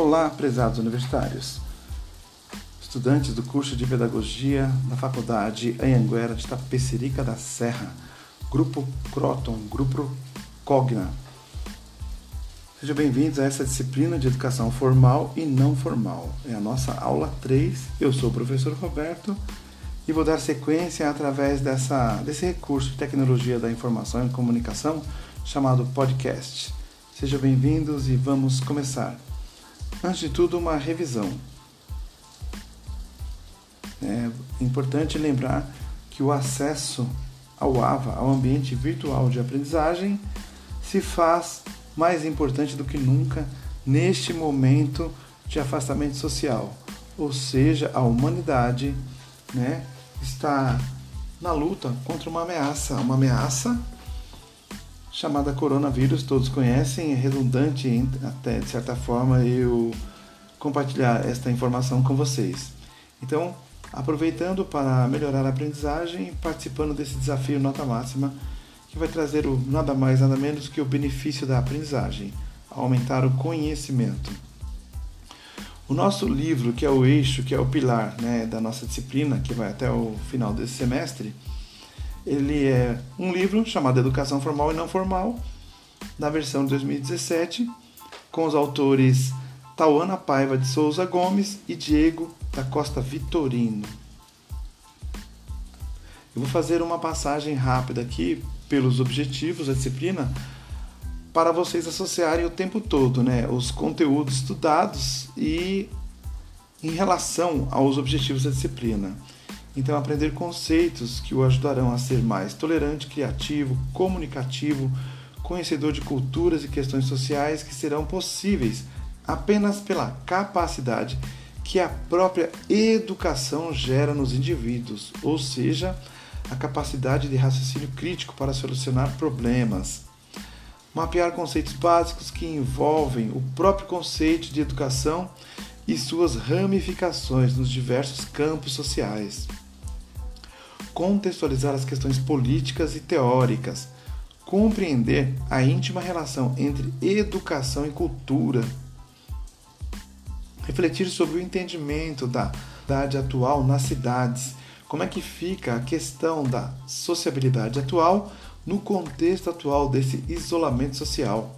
Olá, prezados universitários, estudantes do curso de Pedagogia da Faculdade Anhanguera de Tapecerica da Serra, Grupo Croton, Grupo Cogna. Sejam bem-vindos a essa disciplina de educação formal e não formal. É a nossa aula 3. Eu sou o professor Roberto e vou dar sequência através dessa, desse recurso de tecnologia da informação e comunicação chamado podcast. Sejam bem-vindos e vamos começar. Antes de tudo, uma revisão. É importante lembrar que o acesso ao AVA, ao ambiente virtual de aprendizagem, se faz mais importante do que nunca neste momento de afastamento social. Ou seja, a humanidade né, está na luta contra uma ameaça, uma ameaça chamada coronavírus, todos conhecem, é redundante até de certa forma eu compartilhar esta informação com vocês. Então, aproveitando para melhorar a aprendizagem, participando desse desafio nota máxima, que vai trazer o nada mais nada menos que o benefício da aprendizagem, aumentar o conhecimento. O nosso livro, que é o eixo, que é o pilar né, da nossa disciplina, que vai até o final desse semestre, ele é um livro chamado Educação Formal e Não Formal, na versão de 2017, com os autores Tauana Paiva de Souza Gomes e Diego da Costa Vitorino. Eu vou fazer uma passagem rápida aqui pelos objetivos da disciplina para vocês associarem o tempo todo né, os conteúdos estudados e em relação aos objetivos da disciplina. Então, aprender conceitos que o ajudarão a ser mais tolerante, criativo, comunicativo, conhecedor de culturas e questões sociais que serão possíveis apenas pela capacidade que a própria educação gera nos indivíduos, ou seja, a capacidade de raciocínio crítico para solucionar problemas. Mapear conceitos básicos que envolvem o próprio conceito de educação e suas ramificações nos diversos campos sociais contextualizar as questões políticas e teóricas, compreender a íntima relação entre educação e cultura, refletir sobre o entendimento da idade atual nas cidades, como é que fica a questão da sociabilidade atual no contexto atual desse isolamento social,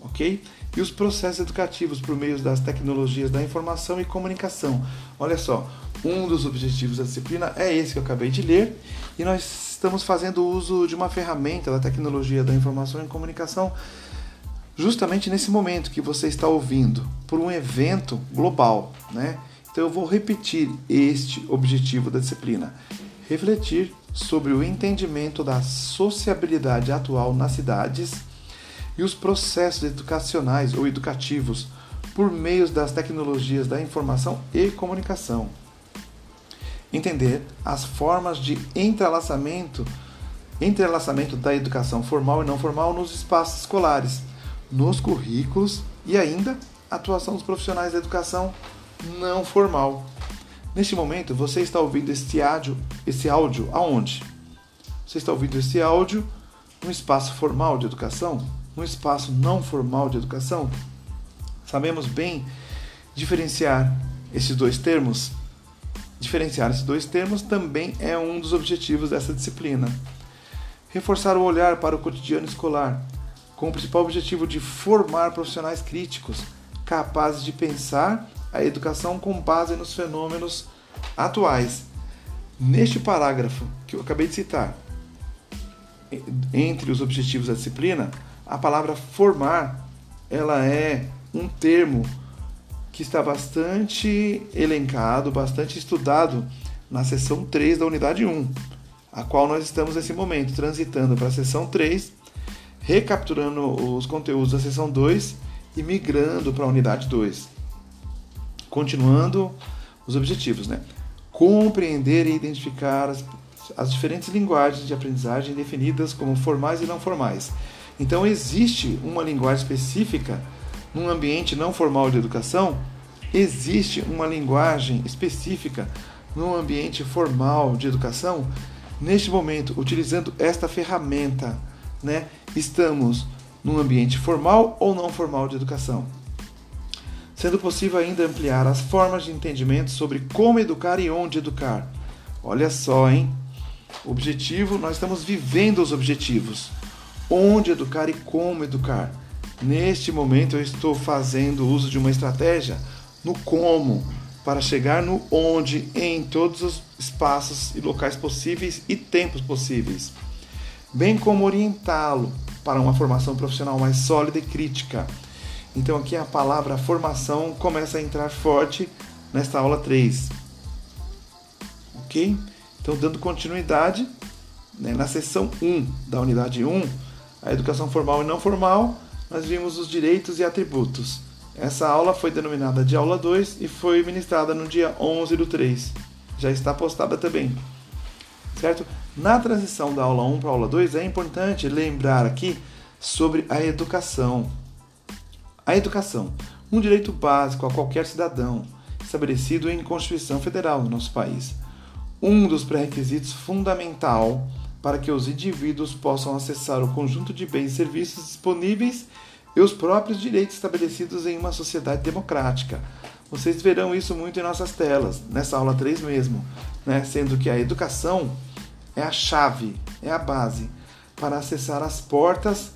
ok? E os processos educativos por meio das tecnologias da informação e comunicação. Olha só, um dos objetivos da disciplina é esse que eu acabei de ler, e nós estamos fazendo uso de uma ferramenta da tecnologia da informação e comunicação justamente nesse momento que você está ouvindo, por um evento global, né? Então eu vou repetir este objetivo da disciplina: refletir sobre o entendimento da sociabilidade atual nas cidades e os processos educacionais ou educativos por meio das tecnologias da informação e comunicação entender as formas de entrelaçamento, entrelaçamento da educação formal e não formal nos espaços escolares, nos currículos e ainda a atuação dos profissionais da educação não formal. Neste momento, você está ouvindo este áudio, esse áudio aonde? Você está ouvindo esse áudio no espaço formal de educação, no espaço não formal de educação? Sabemos bem diferenciar esses dois termos? Diferenciar esses dois termos também é um dos objetivos dessa disciplina. Reforçar o olhar para o cotidiano escolar, com o principal objetivo de formar profissionais críticos, capazes de pensar a educação com base nos fenômenos atuais. Neste parágrafo que eu acabei de citar, entre os objetivos da disciplina, a palavra formar, ela é um termo que está bastante elencado, bastante estudado na seção 3 da unidade 1, a qual nós estamos nesse momento transitando para a seção 3, recapturando os conteúdos da seção 2 e migrando para a unidade 2. Continuando os objetivos, né? Compreender e identificar as, as diferentes linguagens de aprendizagem definidas como formais e não formais. Então existe uma linguagem específica num ambiente não formal de educação, existe uma linguagem específica no ambiente formal de educação? Neste momento, utilizando esta ferramenta, né, estamos num ambiente formal ou não formal de educação? sendo possível ainda ampliar as formas de entendimento sobre como educar e onde educar. Olha só, hein? Objetivo, nós estamos vivendo os objetivos. Onde educar e como educar. Neste momento eu estou fazendo uso de uma estratégia no como para chegar no onde em todos os espaços e locais possíveis e tempos possíveis, bem como orientá-lo para uma formação profissional mais sólida e crítica. Então aqui a palavra formação começa a entrar forte nesta aula 3. OK? Então dando continuidade, né, na seção 1 da unidade 1, a educação formal e não formal, nós vimos os direitos e atributos. Essa aula foi denominada de aula 2 e foi ministrada no dia 11 do 3. Já está postada também. Certo? Na transição da aula 1 para a aula 2 é importante lembrar aqui sobre a educação. A educação, um direito básico a qualquer cidadão, estabelecido em Constituição Federal do nosso país. Um dos pré-requisitos fundamental para que os indivíduos possam acessar o conjunto de bens e serviços disponíveis e os próprios direitos estabelecidos em uma sociedade democrática. Vocês verão isso muito em nossas telas, nessa aula 3 mesmo, né? sendo que a educação é a chave, é a base para acessar as portas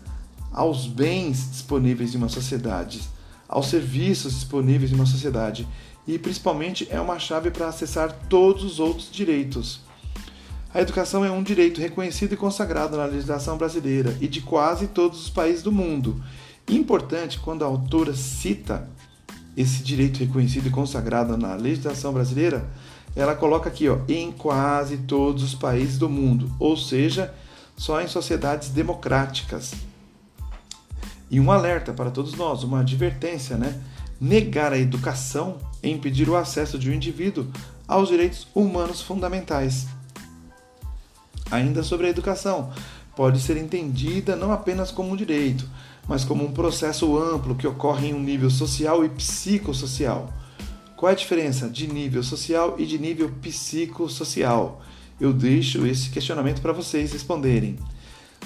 aos bens disponíveis em uma sociedade, aos serviços disponíveis em uma sociedade e principalmente é uma chave para acessar todos os outros direitos. A educação é um direito reconhecido e consagrado na legislação brasileira e de quase todos os países do mundo Importante quando a autora cita esse direito reconhecido e consagrado na legislação brasileira, ela coloca aqui, ó, em quase todos os países do mundo, ou seja, só em sociedades democráticas. E um alerta para todos nós, uma advertência, né? Negar a educação é impedir o acesso de um indivíduo aos direitos humanos fundamentais. Ainda sobre a educação, pode ser entendida não apenas como um direito, mas como um processo amplo que ocorre em um nível social e psicossocial. Qual é a diferença de nível social e de nível psicossocial? Eu deixo esse questionamento para vocês responderem.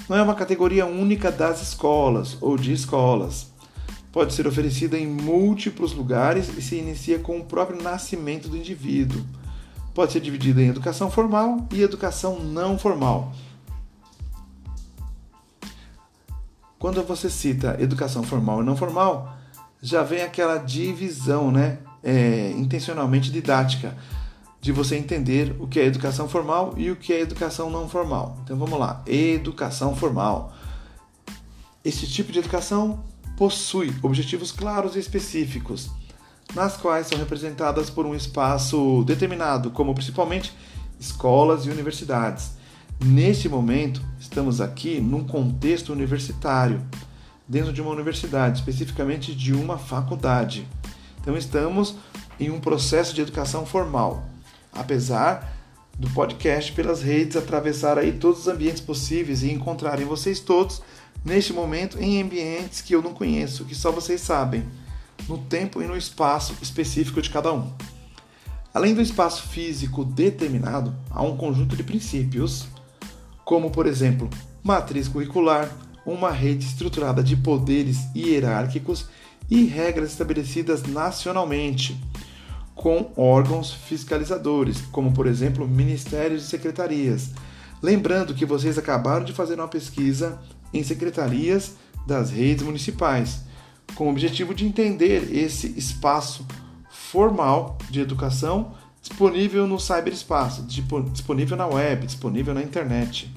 Não é uma categoria única das escolas ou de escolas. Pode ser oferecida em múltiplos lugares e se inicia com o próprio nascimento do indivíduo. Pode ser dividida em educação formal e educação não formal. Quando você cita educação formal e não formal, já vem aquela divisão, né? É, intencionalmente didática, de você entender o que é educação formal e o que é educação não formal. Então vamos lá, educação formal. Esse tipo de educação possui objetivos claros e específicos, nas quais são representadas por um espaço determinado, como principalmente escolas e universidades Neste momento, estamos aqui num contexto universitário, dentro de uma universidade, especificamente de uma faculdade. Então, estamos em um processo de educação formal, apesar do podcast pelas redes atravessar aí todos os ambientes possíveis e encontrarem vocês todos neste momento em ambientes que eu não conheço, que só vocês sabem, no tempo e no espaço específico de cada um. Além do espaço físico determinado, há um conjunto de princípios como, por exemplo, matriz curricular, uma rede estruturada de poderes hierárquicos e regras estabelecidas nacionalmente, com órgãos fiscalizadores, como, por exemplo, ministérios e secretarias. Lembrando que vocês acabaram de fazer uma pesquisa em secretarias das redes municipais, com o objetivo de entender esse espaço formal de educação disponível no cyberespaço, disponível na web, disponível na internet.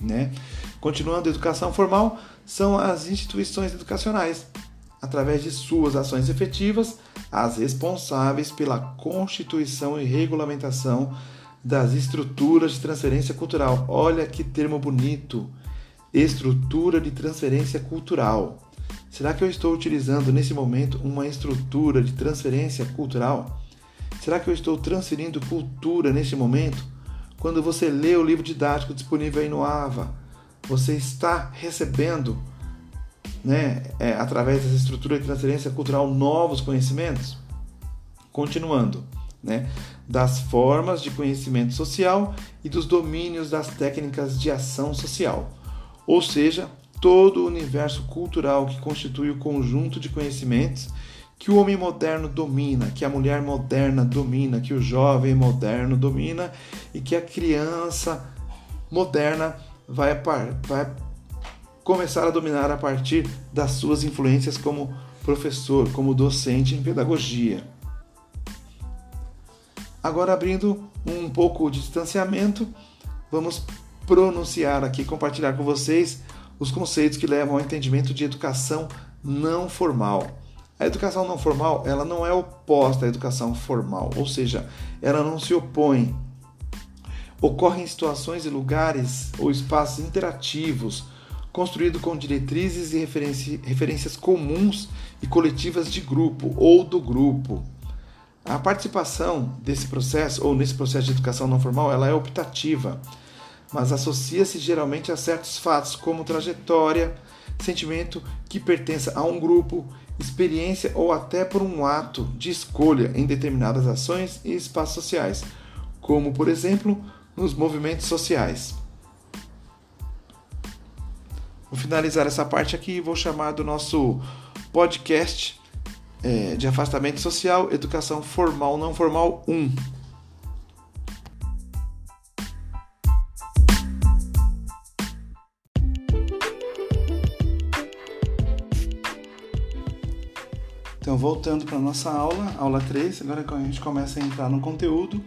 Né? Continuando, educação formal são as instituições educacionais, através de suas ações efetivas, as responsáveis pela constituição e regulamentação das estruturas de transferência cultural. Olha que termo bonito! Estrutura de transferência cultural. Será que eu estou utilizando nesse momento uma estrutura de transferência cultural? Será que eu estou transferindo cultura neste momento? Quando você lê o livro didático disponível aí no AVA, você está recebendo, né, é, através dessa estrutura de transferência cultural, novos conhecimentos? Continuando, né, das formas de conhecimento social e dos domínios das técnicas de ação social. Ou seja, todo o universo cultural que constitui o conjunto de conhecimentos que o homem moderno domina, que a mulher moderna domina, que o jovem moderno domina e que a criança moderna vai, vai começar a dominar a partir das suas influências como professor, como docente em pedagogia. Agora, abrindo um pouco de distanciamento, vamos pronunciar aqui, compartilhar com vocês os conceitos que levam ao entendimento de educação não formal. A educação não formal, ela não é oposta à educação formal, ou seja, ela não se opõe. Ocorre em situações e lugares ou espaços interativos, construído com diretrizes e referências comuns e coletivas de grupo ou do grupo. A participação desse processo ou nesse processo de educação não formal, ela é optativa, mas associa-se geralmente a certos fatos como trajetória, sentimento que pertença a um grupo experiência ou até por um ato de escolha em determinadas ações e espaços sociais, como, por exemplo, nos movimentos sociais. Vou finalizar essa parte aqui e vou chamar do nosso podcast é, de afastamento social, educação formal não formal 1. Voltando para nossa aula, aula 3, agora a gente começa a entrar no conteúdo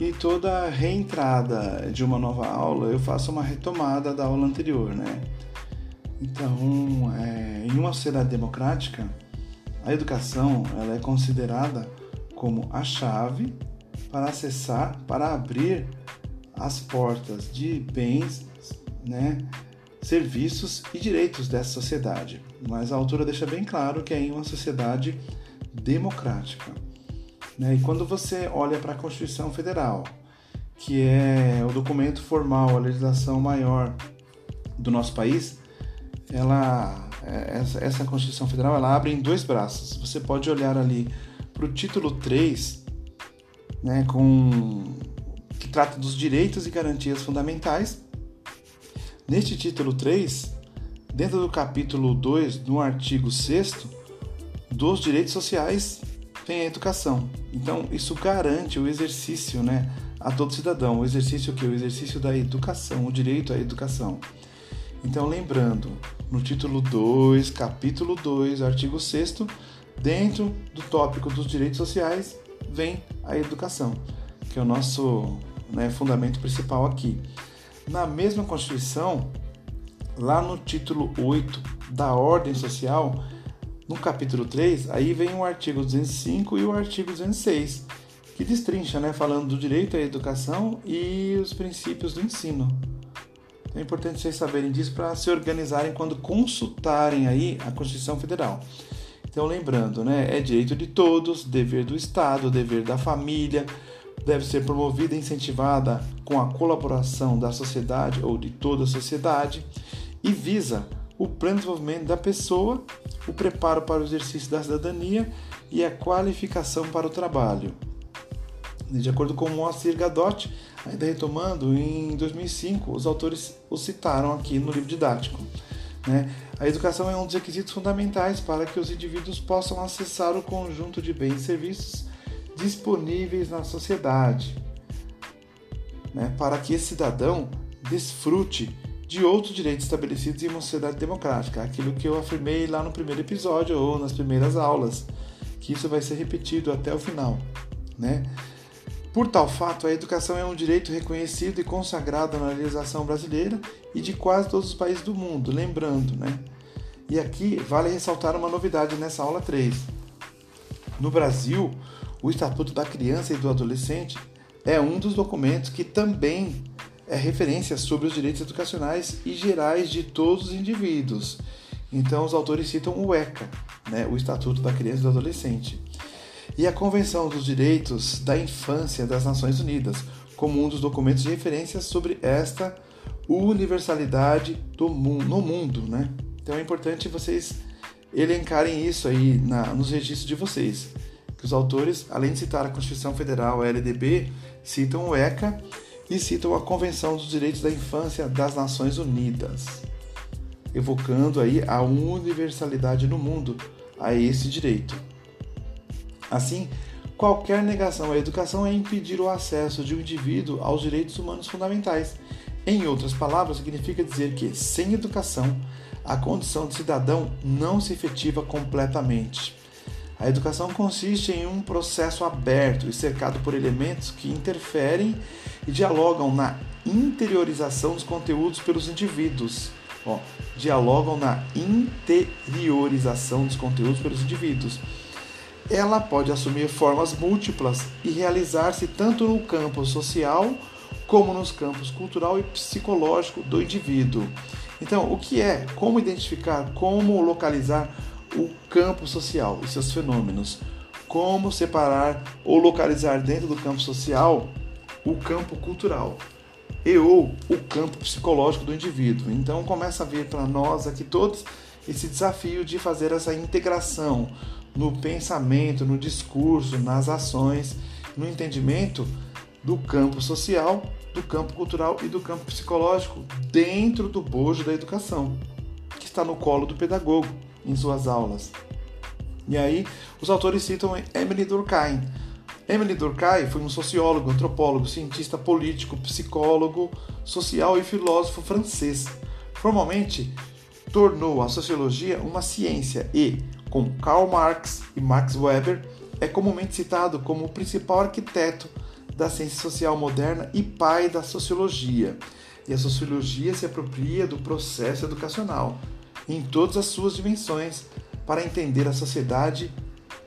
e toda reentrada de uma nova aula eu faço uma retomada da aula anterior, né? Então, é, em uma sociedade democrática, a educação ela é considerada como a chave para acessar, para abrir as portas de bens, né, serviços e direitos dessa sociedade. Mas a autora deixa bem claro que é em uma sociedade democrática. Né? E quando você olha para a Constituição Federal, que é o documento formal, a legislação maior do nosso país, ela, essa, essa Constituição Federal ela abre em dois braços. Você pode olhar ali para o título 3, né, com, que trata dos direitos e garantias fundamentais, Neste título 3, dentro do capítulo 2, no artigo 6 dos direitos sociais, tem a educação. Então, isso garante o exercício, né, a todo cidadão, o exercício que o exercício da educação, o direito à educação. Então, lembrando, no título 2, capítulo 2, artigo 6 dentro do tópico dos direitos sociais, vem a educação, que é o nosso né, fundamento principal aqui. Na mesma Constituição, lá no título 8 da Ordem Social, no capítulo 3, aí vem o artigo 205 e o artigo 206, que destrincha, né, falando do direito à educação e os princípios do ensino. Então é importante vocês saberem disso para se organizarem quando consultarem aí a Constituição Federal. Então lembrando, né, é direito de todos, dever do Estado, dever da família, deve ser promovida e incentivada com a colaboração da sociedade ou de toda a sociedade e visa o pleno desenvolvimento da pessoa, o preparo para o exercício da cidadania e a qualificação para o trabalho. De acordo com Moacir Gadotti, ainda retomando, em 2005 os autores o citaram aqui no livro didático. Né? A educação é um dos requisitos fundamentais para que os indivíduos possam acessar o conjunto de bens e serviços disponíveis na sociedade, né, para que esse cidadão desfrute de outros direitos estabelecidos em uma sociedade democrática, aquilo que eu afirmei lá no primeiro episódio ou nas primeiras aulas, que isso vai ser repetido até o final, né? Por tal fato, a educação é um direito reconhecido e consagrado na legislação brasileira e de quase todos os países do mundo, lembrando, né? E aqui vale ressaltar uma novidade nessa aula 3. No Brasil, o Estatuto da Criança e do Adolescente é um dos documentos que também é referência sobre os direitos educacionais e gerais de todos os indivíduos. Então, os autores citam o ECA, né, o Estatuto da Criança e do Adolescente, e a Convenção dos Direitos da Infância das Nações Unidas, como um dos documentos de referência sobre esta universalidade do no mundo. Né? Então, é importante vocês elencarem isso aí na, nos registros de vocês que os autores, além de citar a Constituição Federal, a LDB, citam o ECA e citam a Convenção dos Direitos da Infância das Nações Unidas. evocando aí a universalidade no mundo a esse direito. Assim, qualquer negação à educação é impedir o acesso de um indivíduo aos direitos humanos fundamentais. Em outras palavras, significa dizer que, sem educação, a condição de cidadão não se efetiva completamente. A educação consiste em um processo aberto e cercado por elementos que interferem e dialogam na interiorização dos conteúdos pelos indivíduos. Dialogam na interiorização dos conteúdos pelos indivíduos. Ela pode assumir formas múltiplas e realizar-se tanto no campo social como nos campos cultural e psicológico do indivíduo. Então, o que é? Como identificar? Como localizar o campo social e seus fenômenos? Como separar ou localizar dentro do campo social o campo cultural e ou o campo psicológico do indivíduo? Então, começa a vir para nós aqui todos esse desafio de fazer essa integração no pensamento, no discurso, nas ações, no entendimento do campo social, do campo cultural e do campo psicológico dentro do bojo da educação, que está no colo do pedagogo em suas aulas. E aí, os autores citam Emily Durkheim. Emily Durkheim foi um sociólogo, antropólogo, cientista político, psicólogo, social e filósofo francês. Formalmente, tornou a sociologia uma ciência e, com Karl Marx e Max Weber, é comumente citado como o principal arquiteto da ciência social moderna e pai da sociologia. E a sociologia se apropria do processo educacional em todas as suas dimensões para entender a sociedade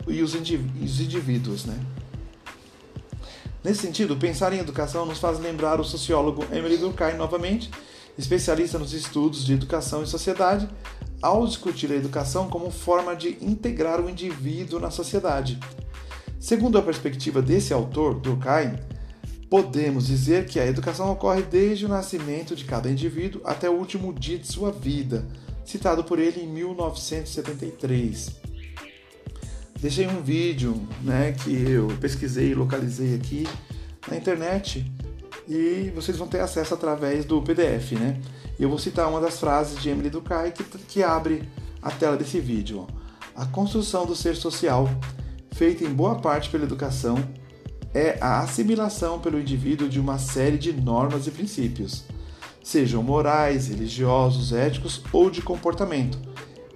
e os indivíduos. Né? Nesse sentido, pensar em educação nos faz lembrar o sociólogo Emily Durkheim novamente, especialista nos estudos de educação e sociedade, ao discutir a educação como forma de integrar o indivíduo na sociedade. Segundo a perspectiva desse autor, Durkheim, podemos dizer que a educação ocorre desde o nascimento de cada indivíduo até o último dia de sua vida, citado por ele em 1973. Deixei um vídeo né, que eu pesquisei e localizei aqui na internet e vocês vão ter acesso através do PDF. Né? Eu vou citar uma das frases de Emily Durkheim que, que abre a tela desse vídeo. A construção do ser social feita em boa parte pela educação, é a assimilação pelo indivíduo de uma série de normas e princípios, sejam morais, religiosos, éticos ou de comportamento,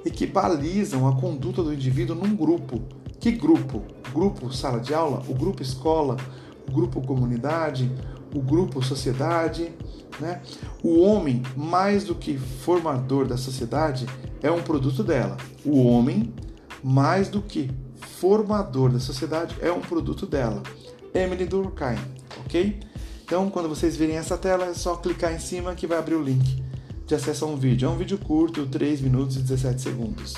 e que balizam a conduta do indivíduo num grupo. Que grupo? Grupo sala de aula, o grupo escola, o grupo comunidade, o grupo sociedade. Né? O homem, mais do que formador da sociedade, é um produto dela. O homem, mais do que formador da sociedade é um produto dela. Emily Durkheim, ok? Então, quando vocês virem essa tela, é só clicar em cima que vai abrir o link de acesso a um vídeo. É um vídeo curto, 3 minutos e 17 segundos.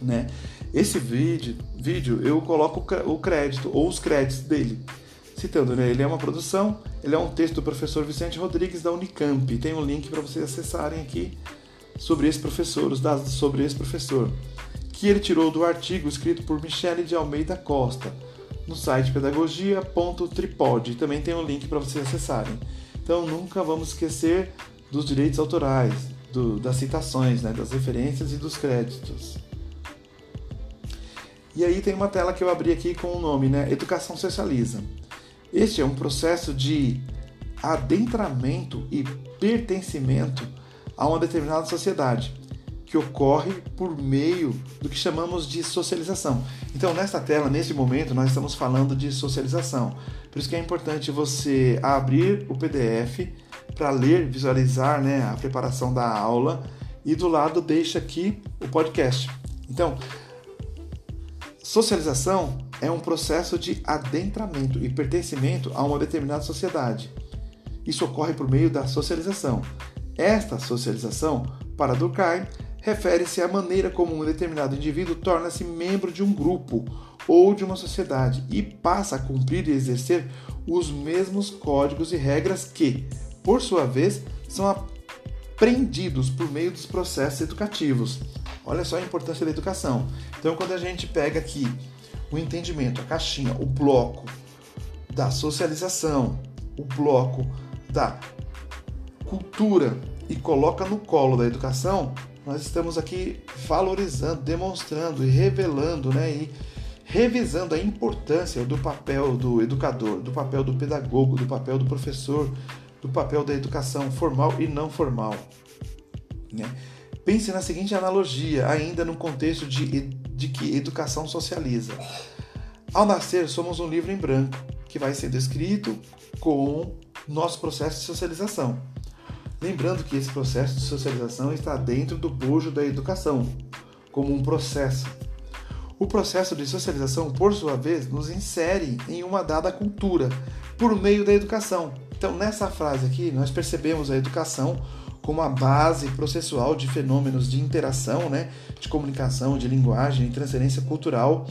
Né? Esse vídeo, vídeo eu coloco o crédito ou os créditos dele, citando, né? Ele é uma produção, ele é um texto do professor Vicente Rodrigues da Unicamp. Tem um link para vocês acessarem aqui sobre esse professor, os dados sobre esse professor que ele tirou do artigo escrito por Michele de Almeida Costa no site pedagogia.tripod. Também tem um link para vocês acessarem. Então nunca vamos esquecer dos direitos autorais, do, das citações, né, das referências e dos créditos. E aí tem uma tela que eu abri aqui com o nome, né, Educação Socializa. Este é um processo de adentramento e pertencimento a uma determinada sociedade que ocorre por meio do que chamamos de socialização. Então, nesta tela, nesse momento, nós estamos falando de socialização. Por isso que é importante você abrir o PDF para ler, visualizar né, a preparação da aula e do lado deixa aqui o podcast. Então, socialização é um processo de adentramento e pertencimento a uma determinada sociedade. Isso ocorre por meio da socialização. Esta socialização, para Durkheim, refere-se à maneira como um determinado indivíduo torna-se membro de um grupo ou de uma sociedade e passa a cumprir e exercer os mesmos códigos e regras que, por sua vez, são aprendidos por meio dos processos educativos. Olha só a importância da educação. Então, quando a gente pega aqui o entendimento, a caixinha, o bloco da socialização, o bloco da cultura e coloca no colo da educação, nós estamos aqui valorizando, demonstrando e revelando, né, e revisando a importância do papel do educador, do papel do pedagogo, do papel do professor, do papel da educação formal e não formal. Né? Pense na seguinte analogia, ainda no contexto de, de que educação socializa. Ao nascer, somos um livro em branco que vai sendo escrito com nosso processo de socialização. Lembrando que esse processo de socialização está dentro do bojo da educação, como um processo. O processo de socialização, por sua vez, nos insere em uma dada cultura por meio da educação. Então, nessa frase aqui, nós percebemos a educação como a base processual de fenômenos de interação, né, de comunicação, de linguagem, de transferência cultural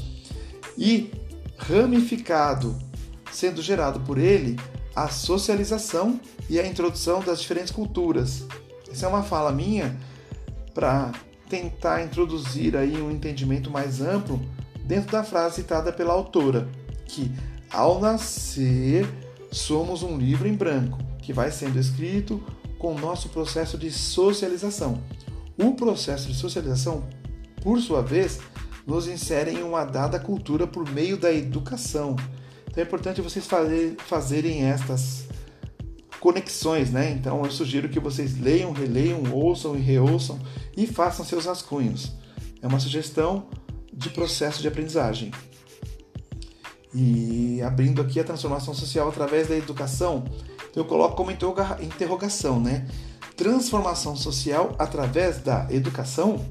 e ramificado, sendo gerado por ele a socialização e a introdução das diferentes culturas. Essa é uma fala minha para tentar introduzir aí um entendimento mais amplo dentro da frase citada pela autora, que ao nascer somos um livro em branco que vai sendo escrito com o nosso processo de socialização. O processo de socialização, por sua vez, nos insere em uma dada cultura por meio da educação. Então é importante vocês fazer, fazerem estas conexões, né? Então eu sugiro que vocês leiam, releiam, ouçam e reouçam e façam seus rascunhos. É uma sugestão de processo de aprendizagem. E abrindo aqui a transformação social através da educação, eu coloco como interrogação, né? Transformação social através da educação?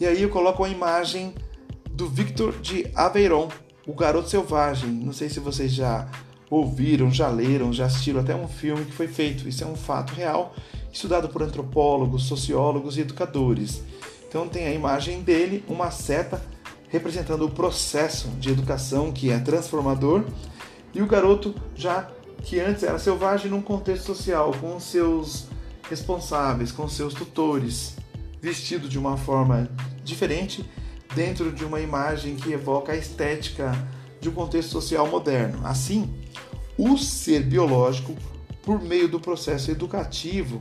E aí eu coloco a imagem do Victor de Aveyron, o garoto selvagem. Não sei se vocês já ouviram, já leram, já assistiram até um filme que foi feito. Isso é um fato real, estudado por antropólogos, sociólogos e educadores. Então tem a imagem dele, uma seta representando o processo de educação que é transformador, e o garoto já que antes era selvagem num contexto social, com seus responsáveis, com seus tutores, vestido de uma forma diferente dentro de uma imagem que evoca a estética de um contexto social moderno. Assim, o ser biológico, por meio do processo educativo,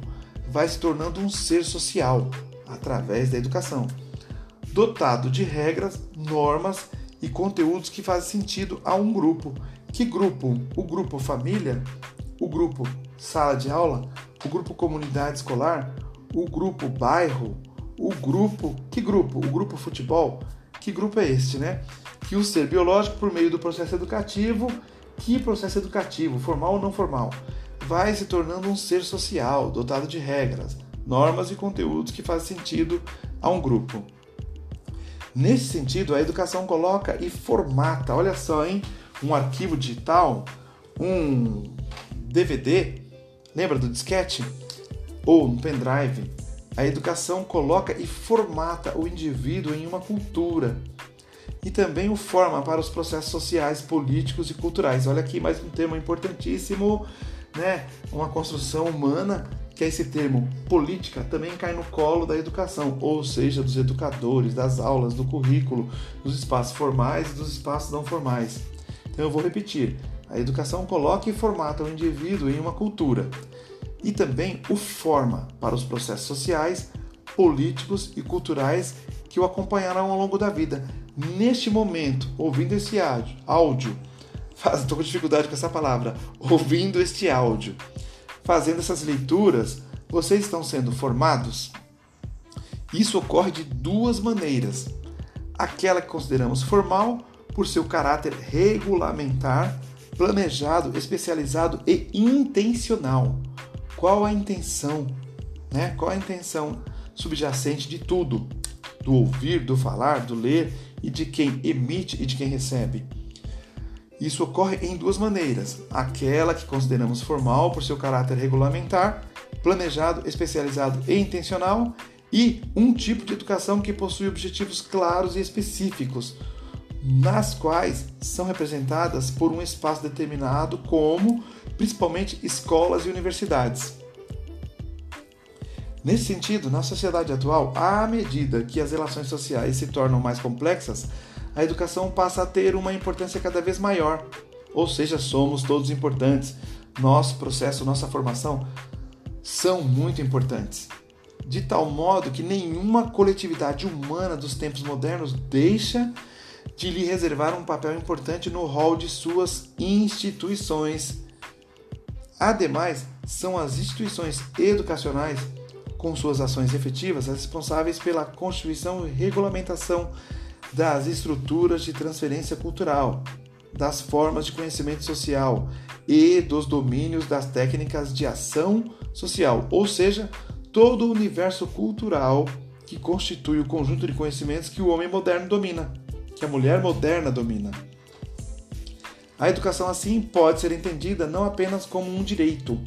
vai se tornando um ser social através da educação, dotado de regras, normas e conteúdos que fazem sentido a um grupo. Que grupo? O grupo família, o grupo sala de aula, o grupo comunidade escolar, o grupo bairro, o grupo. Que grupo? O grupo futebol? Que grupo é este, né? Que o ser biológico, por meio do processo educativo, que processo educativo, formal ou não formal, vai se tornando um ser social, dotado de regras, normas e conteúdos que fazem sentido a um grupo. Nesse sentido, a educação coloca e formata, olha só, hein? Um arquivo digital, um DVD, lembra do disquete? Ou um pendrive, a educação coloca e formata o indivíduo em uma cultura e também o forma para os processos sociais, políticos e culturais. Olha aqui mais um termo importantíssimo, né? Uma construção humana, que é esse termo política, também cai no colo da educação, ou seja, dos educadores, das aulas, do currículo, dos espaços formais e dos espaços não formais. Então eu vou repetir: a educação coloca e formata o indivíduo em uma cultura e também o forma para os processos sociais, políticos e culturais que o acompanharão ao longo da vida. Neste momento, ouvindo esse áudio, estou com dificuldade com essa palavra, ouvindo este áudio, fazendo essas leituras, vocês estão sendo formados? Isso ocorre de duas maneiras. Aquela que consideramos formal, por seu caráter regulamentar, planejado, especializado e intencional qual a intenção, né? Qual a intenção subjacente de tudo, do ouvir, do falar, do ler e de quem emite e de quem recebe. Isso ocorre em duas maneiras: aquela que consideramos formal por seu caráter regulamentar, planejado, especializado e intencional, e um tipo de educação que possui objetivos claros e específicos, nas quais são representadas por um espaço determinado, como principalmente escolas e universidades. Nesse sentido, na sociedade atual, à medida que as relações sociais se tornam mais complexas, a educação passa a ter uma importância cada vez maior. Ou seja, somos todos importantes. Nosso processo, nossa formação são muito importantes, de tal modo que nenhuma coletividade humana dos tempos modernos deixa de lhe reservar um papel importante no rol de suas instituições. Ademais, são as instituições educacionais, com suas ações efetivas, responsáveis pela constituição e regulamentação das estruturas de transferência cultural, das formas de conhecimento social e dos domínios das técnicas de ação social, ou seja, todo o universo cultural que constitui o conjunto de conhecimentos que o homem moderno domina, que a mulher moderna domina. A educação, assim, pode ser entendida não apenas como um direito,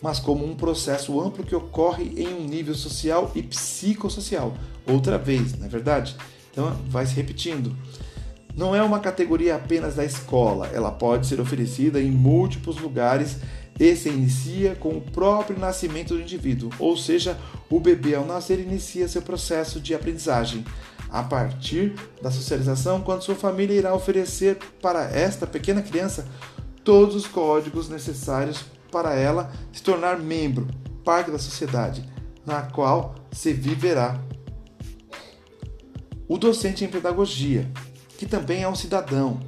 mas como um processo amplo que ocorre em um nível social e psicossocial. Outra vez, não é verdade? Então, vai se repetindo não é uma categoria apenas da escola, ela pode ser oferecida em múltiplos lugares e se inicia com o próprio nascimento do indivíduo, ou seja, o bebê ao nascer inicia seu processo de aprendizagem. A partir da socialização, quando sua família irá oferecer para esta pequena criança todos os códigos necessários para ela se tornar membro, parte da sociedade, na qual se viverá. O docente em pedagogia que também é um cidadão.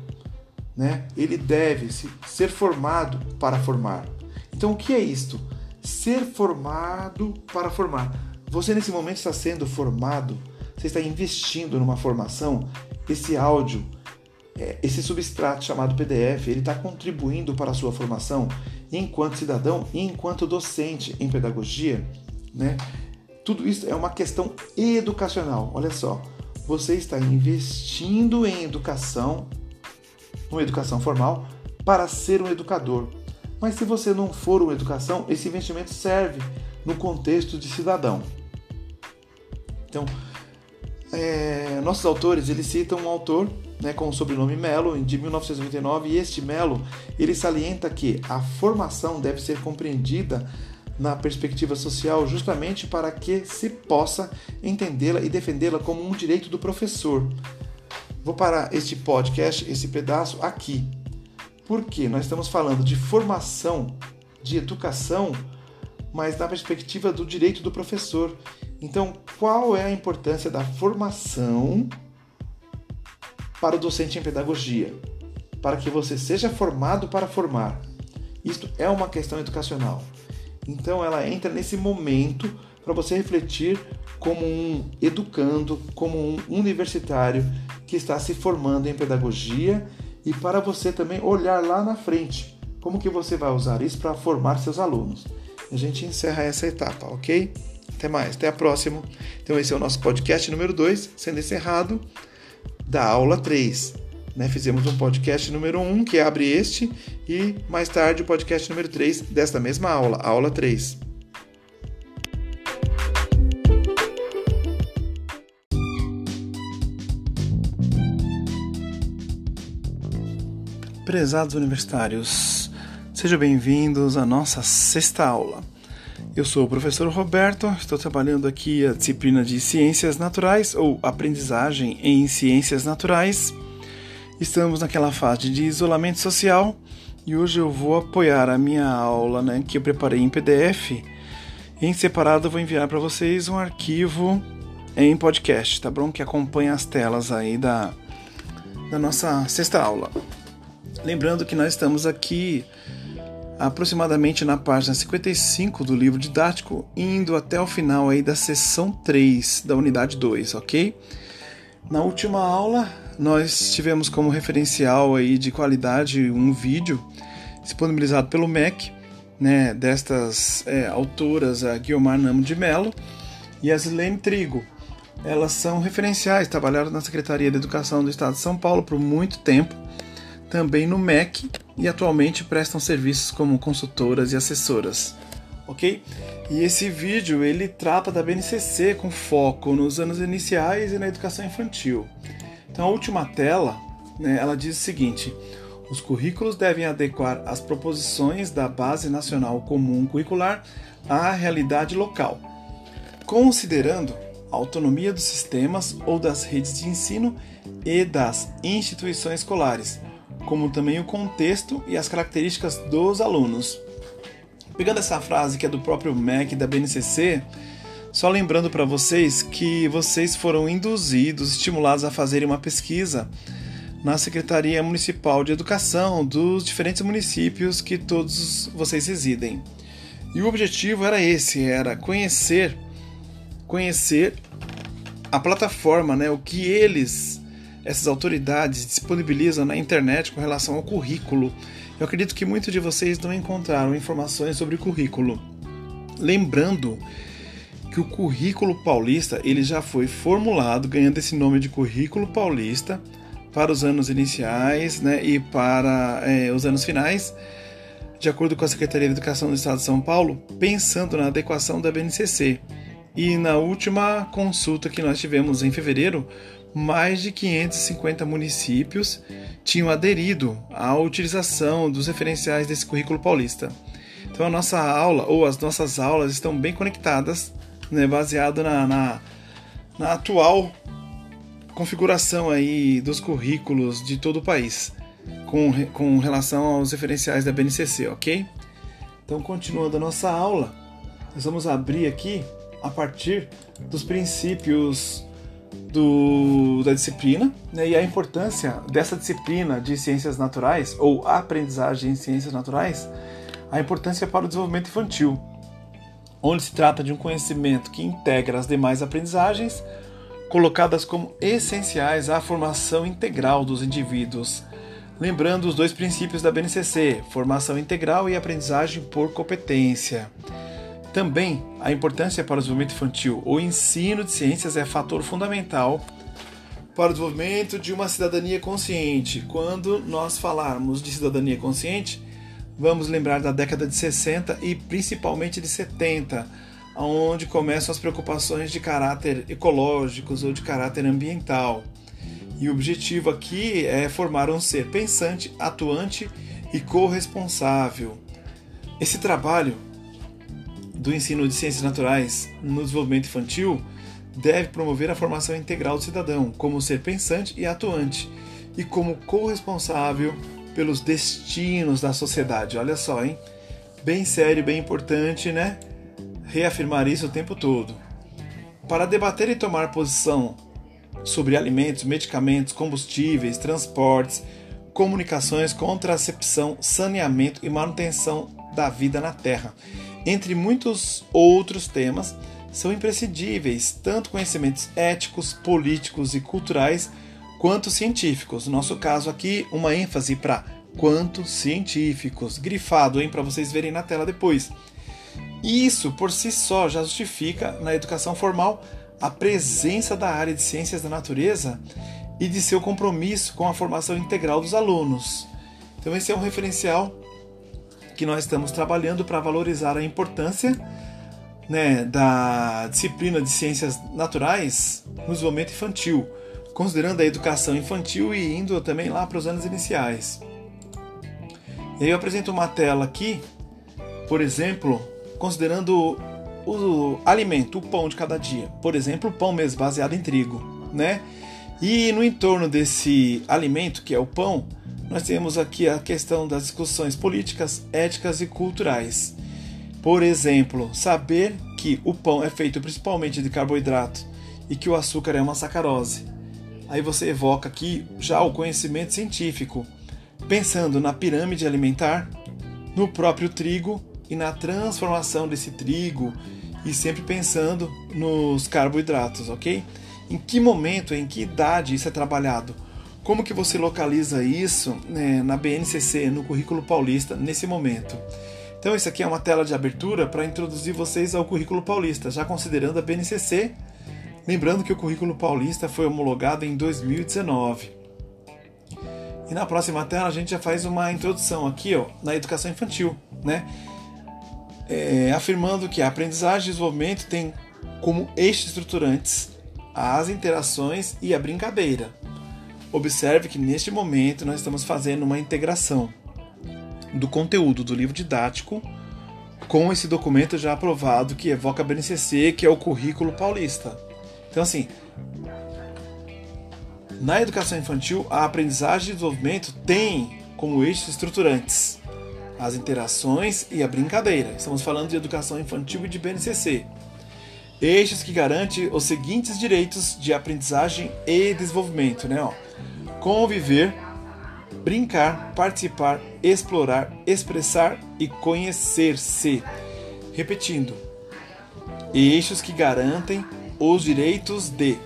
Né? Ele deve ser formado para formar. Então, o que é isto? Ser formado para formar. Você, nesse momento, está sendo formado, você está investindo numa formação. Esse áudio, é, esse substrato chamado PDF, ele está contribuindo para a sua formação enquanto cidadão e enquanto docente em pedagogia. Né? Tudo isso é uma questão educacional. Olha só, você está investindo em educação, uma educação formal, para ser um educador. Mas se você não for uma educação, esse investimento serve no contexto de cidadão. Então, é, nossos autores eles citam um autor né, com o sobrenome Melo, de 1999, e este Melo ele salienta que a formação deve ser compreendida na perspectiva social justamente para que se possa entendê-la e defendê-la como um direito do professor. Vou parar este podcast, esse pedaço aqui, porque nós estamos falando de formação, de educação, mas na perspectiva do direito do professor. Então, qual é a importância da formação para o docente em pedagogia? Para que você seja formado para formar. Isto é uma questão educacional. Então ela entra nesse momento para você refletir como um educando, como um universitário que está se formando em pedagogia e para você também olhar lá na frente como que você vai usar isso para formar seus alunos. A gente encerra essa etapa, ok? Até mais, até a próxima. Então esse é o nosso podcast número 2, sendo encerrado da aula 3. Né? Fizemos um podcast número 1 um, que abre este e mais tarde o podcast número 3 desta mesma aula, aula 3. Prezados universitários, sejam bem-vindos à nossa sexta aula. Eu sou o professor Roberto, estou trabalhando aqui a disciplina de Ciências Naturais ou Aprendizagem em Ciências Naturais Estamos naquela fase de isolamento social e hoje eu vou apoiar a minha aula né, que eu preparei em PDF. Em separado eu vou enviar para vocês um arquivo em podcast, tá bom? Que acompanha as telas aí da, da nossa sexta aula. Lembrando que nós estamos aqui aproximadamente na página 55 do livro didático, indo até o final aí da sessão 3 da unidade 2, ok? Na última aula nós tivemos como referencial aí de qualidade um vídeo disponibilizado pelo MEC, né, destas é, autoras, a Guiomar Namo de Mello e a Zilene Trigo. Elas são referenciais, trabalharam na Secretaria de Educação do Estado de São Paulo por muito tempo, também no MEC e atualmente prestam serviços como consultoras e assessoras. Ok? E esse vídeo ele trata da BNCC com foco nos anos iniciais e na educação infantil. Então, a última tela, né, ela diz o seguinte: os currículos devem adequar as proposições da Base Nacional Comum Curricular à realidade local, considerando a autonomia dos sistemas ou das redes de ensino e das instituições escolares, como também o contexto e as características dos alunos. Pegando essa frase que é do próprio MEC da BNCC, só lembrando para vocês que vocês foram induzidos, estimulados a fazerem uma pesquisa na Secretaria Municipal de Educação dos diferentes municípios que todos vocês residem. E o objetivo era esse, era conhecer conhecer a plataforma, né, o que eles essas autoridades disponibilizam na internet com relação ao currículo. Eu acredito que muitos de vocês não encontraram informações sobre currículo. Lembrando que o currículo paulista ele já foi formulado ganhando esse nome de currículo paulista para os anos iniciais né, e para é, os anos finais, de acordo com a Secretaria de Educação do Estado de São Paulo, pensando na adequação da BNCC. E na última consulta que nós tivemos em fevereiro, mais de 550 municípios tinham aderido à utilização dos referenciais desse currículo paulista. Então a nossa aula ou as nossas aulas estão bem conectadas, né, baseado na, na, na atual configuração aí dos currículos de todo o país com, com relação aos referenciais da BNCC, ok? Então, continuando a nossa aula, nós vamos abrir aqui a partir dos princípios do, da disciplina né, e a importância dessa disciplina de ciências naturais ou aprendizagem em ciências naturais, a importância para o desenvolvimento infantil, onde se trata de um conhecimento que integra as demais aprendizagens colocadas como essenciais à formação integral dos indivíduos. Lembrando os dois princípios da BNCC, formação integral e aprendizagem por competência. Também a importância para o desenvolvimento infantil. O ensino de ciências é fator fundamental para o desenvolvimento de uma cidadania consciente. Quando nós falarmos de cidadania consciente, vamos lembrar da década de 60 e principalmente de 70 onde começam as preocupações de caráter ecológicos ou de caráter ambiental. E o objetivo aqui é formar um ser pensante, atuante e corresponsável. Esse trabalho do ensino de ciências naturais no desenvolvimento infantil deve promover a formação integral do cidadão como ser pensante e atuante e como corresponsável pelos destinos da sociedade. Olha só, hein? Bem sério, bem importante, né? reafirmar isso o tempo todo. Para debater e tomar posição sobre alimentos, medicamentos, combustíveis, transportes, comunicações, contracepção, saneamento e manutenção da vida na Terra, entre muitos outros temas, são imprescindíveis tanto conhecimentos éticos, políticos e culturais quanto científicos. No nosso caso aqui, uma ênfase para quanto científicos, grifado, hein, para vocês verem na tela depois. Isso por si só já justifica na educação formal a presença da área de ciências da natureza e de seu compromisso com a formação integral dos alunos. Então, esse é um referencial que nós estamos trabalhando para valorizar a importância né, da disciplina de ciências naturais no desenvolvimento infantil, considerando a educação infantil e indo também lá para os anos iniciais. E aí eu apresento uma tela aqui, por exemplo, considerando o alimento, o pão de cada dia. Por exemplo, o pão mesmo baseado em trigo, né? E no entorno desse alimento, que é o pão, nós temos aqui a questão das discussões políticas, éticas e culturais. Por exemplo, saber que o pão é feito principalmente de carboidrato e que o açúcar é uma sacarose. Aí você evoca aqui já o conhecimento científico, pensando na pirâmide alimentar, no próprio trigo e na transformação desse trigo e sempre pensando nos carboidratos, ok? Em que momento, em que idade isso é trabalhado? Como que você localiza isso né, na BNCC, no currículo paulista, nesse momento? Então, isso aqui é uma tela de abertura para introduzir vocês ao currículo paulista, já considerando a BNCC. Lembrando que o currículo paulista foi homologado em 2019. E na próxima tela a gente já faz uma introdução aqui ó, na educação infantil, né? é, afirmando que a aprendizagem e desenvolvimento tem como eixos estruturantes as interações e a brincadeira. Observe que neste momento nós estamos fazendo uma integração do conteúdo do livro didático com esse documento já aprovado que evoca a BNCC, que é o currículo paulista. Então, assim, na educação infantil, a aprendizagem e desenvolvimento tem como eixos estruturantes as interações e a brincadeira. Estamos falando de educação infantil e de BNCC. Eixos que garantem os seguintes direitos de aprendizagem e desenvolvimento, né? Ó, conviver, brincar, participar, explorar, expressar e conhecer-se. Repetindo, eixos que garantem os direitos de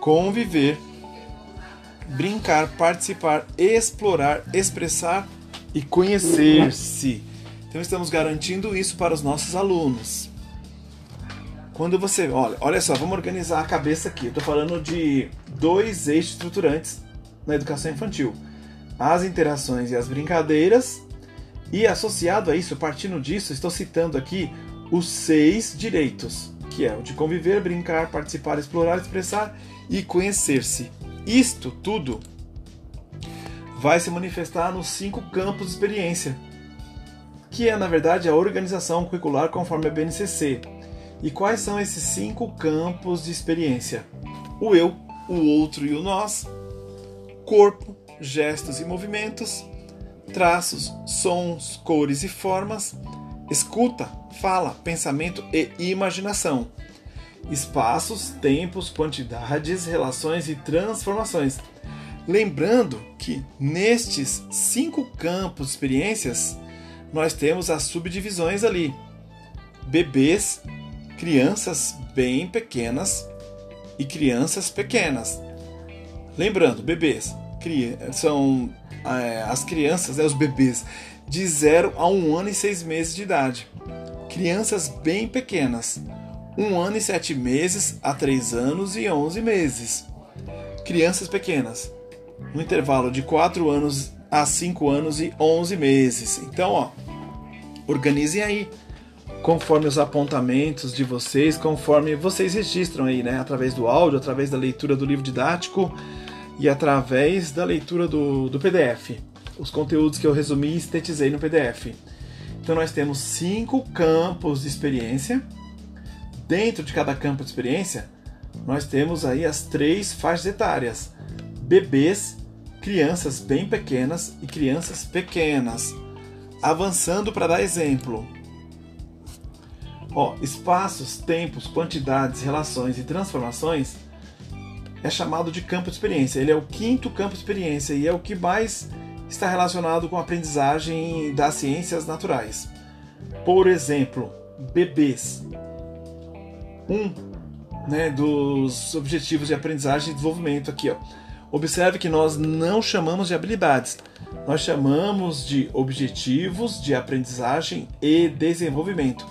conviver, brincar, participar, explorar, expressar e conhecer-se. Então estamos garantindo isso para os nossos alunos. Quando você, olha, olha só, vamos organizar a cabeça aqui. Eu estou falando de dois eixos estruturantes na educação infantil: as interações e as brincadeiras. E associado a isso, partindo disso, estou citando aqui os seis direitos, que é o de conviver, brincar, participar, explorar, expressar e conhecer-se. Isto tudo vai se manifestar nos cinco campos de experiência, que é na verdade a organização curricular conforme a BNCC. E quais são esses cinco campos de experiência? O eu, o outro e o nós, corpo, gestos e movimentos, traços, sons, cores e formas, escuta, fala, pensamento e imaginação, espaços, tempos, quantidades, relações e transformações. Lembrando que nestes cinco campos de experiências nós temos as subdivisões ali: bebês, crianças bem pequenas e crianças pequenas. Lembrando, bebês são é, as crianças, né, os bebês, de 0 a 1 um ano e 6 meses de idade. Crianças bem pequenas, 1 um ano e 7 meses a 3 anos e 11 meses. Crianças pequenas, no intervalo de 4 anos a 5 anos e 11 meses. Então, ó, organizem aí conforme os apontamentos de vocês, conforme vocês registram aí, né, através do áudio, através da leitura do livro didático e através da leitura do, do PDF, os conteúdos que eu resumi e sintetizei no PDF. Então nós temos cinco campos de experiência. Dentro de cada campo de experiência, nós temos aí as três faixas etárias: bebês, crianças bem pequenas e crianças pequenas. Avançando para dar exemplo, Ó, espaços, tempos, quantidades, relações e transformações é chamado de campo de experiência. Ele é o quinto campo de experiência e é o que mais está relacionado com a aprendizagem das ciências naturais. Por exemplo, bebês. Um né, dos objetivos de aprendizagem e desenvolvimento aqui. Ó. Observe que nós não chamamos de habilidades, nós chamamos de objetivos de aprendizagem e desenvolvimento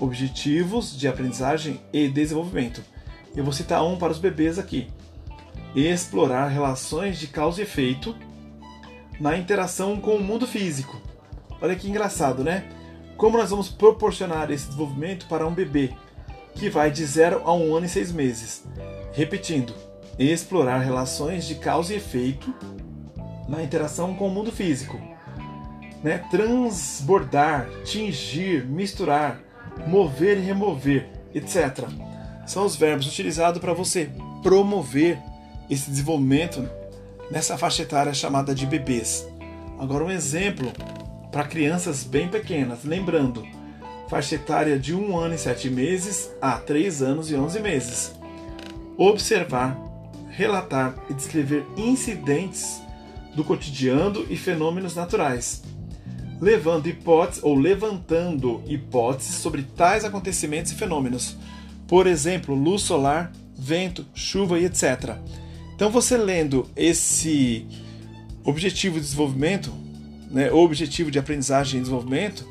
objetivos de aprendizagem e desenvolvimento. Eu vou citar um para os bebês aqui. Explorar relações de causa e efeito na interação com o mundo físico. Olha que engraçado, né? Como nós vamos proporcionar esse desenvolvimento para um bebê que vai de 0 a 1 um ano e 6 meses? Repetindo, explorar relações de causa e efeito na interação com o mundo físico. Né? Transbordar, tingir, misturar, mover e remover, etc. São os verbos utilizados para você promover esse desenvolvimento nessa faixa etária chamada de bebês. Agora, um exemplo para crianças bem pequenas, lembrando, faixa etária de 1 ano e 7 meses a 3 anos e 11 meses. Observar, relatar e descrever incidentes do cotidiano e fenômenos naturais levando hipóteses ou levantando hipóteses sobre tais acontecimentos e fenômenos. Por exemplo, luz solar, vento, chuva e etc. Então, você lendo esse objetivo de desenvolvimento, né, objetivo de aprendizagem e desenvolvimento,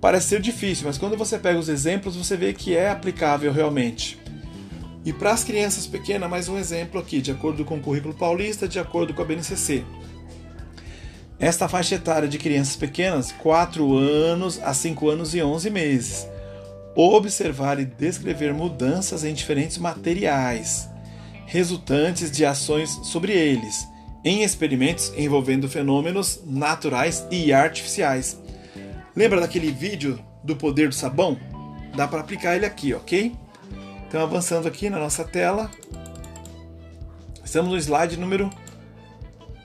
parece ser difícil, mas quando você pega os exemplos, você vê que é aplicável realmente. E para as crianças pequenas, mais um exemplo aqui, de acordo com o currículo paulista, de acordo com a BNCC. Esta faixa etária de crianças pequenas, 4 anos a 5 anos e 11 meses. Observar e descrever mudanças em diferentes materiais, resultantes de ações sobre eles, em experimentos envolvendo fenômenos naturais e artificiais. Lembra daquele vídeo do poder do sabão? Dá para aplicar ele aqui, ok? Então, avançando aqui na nossa tela, estamos no slide número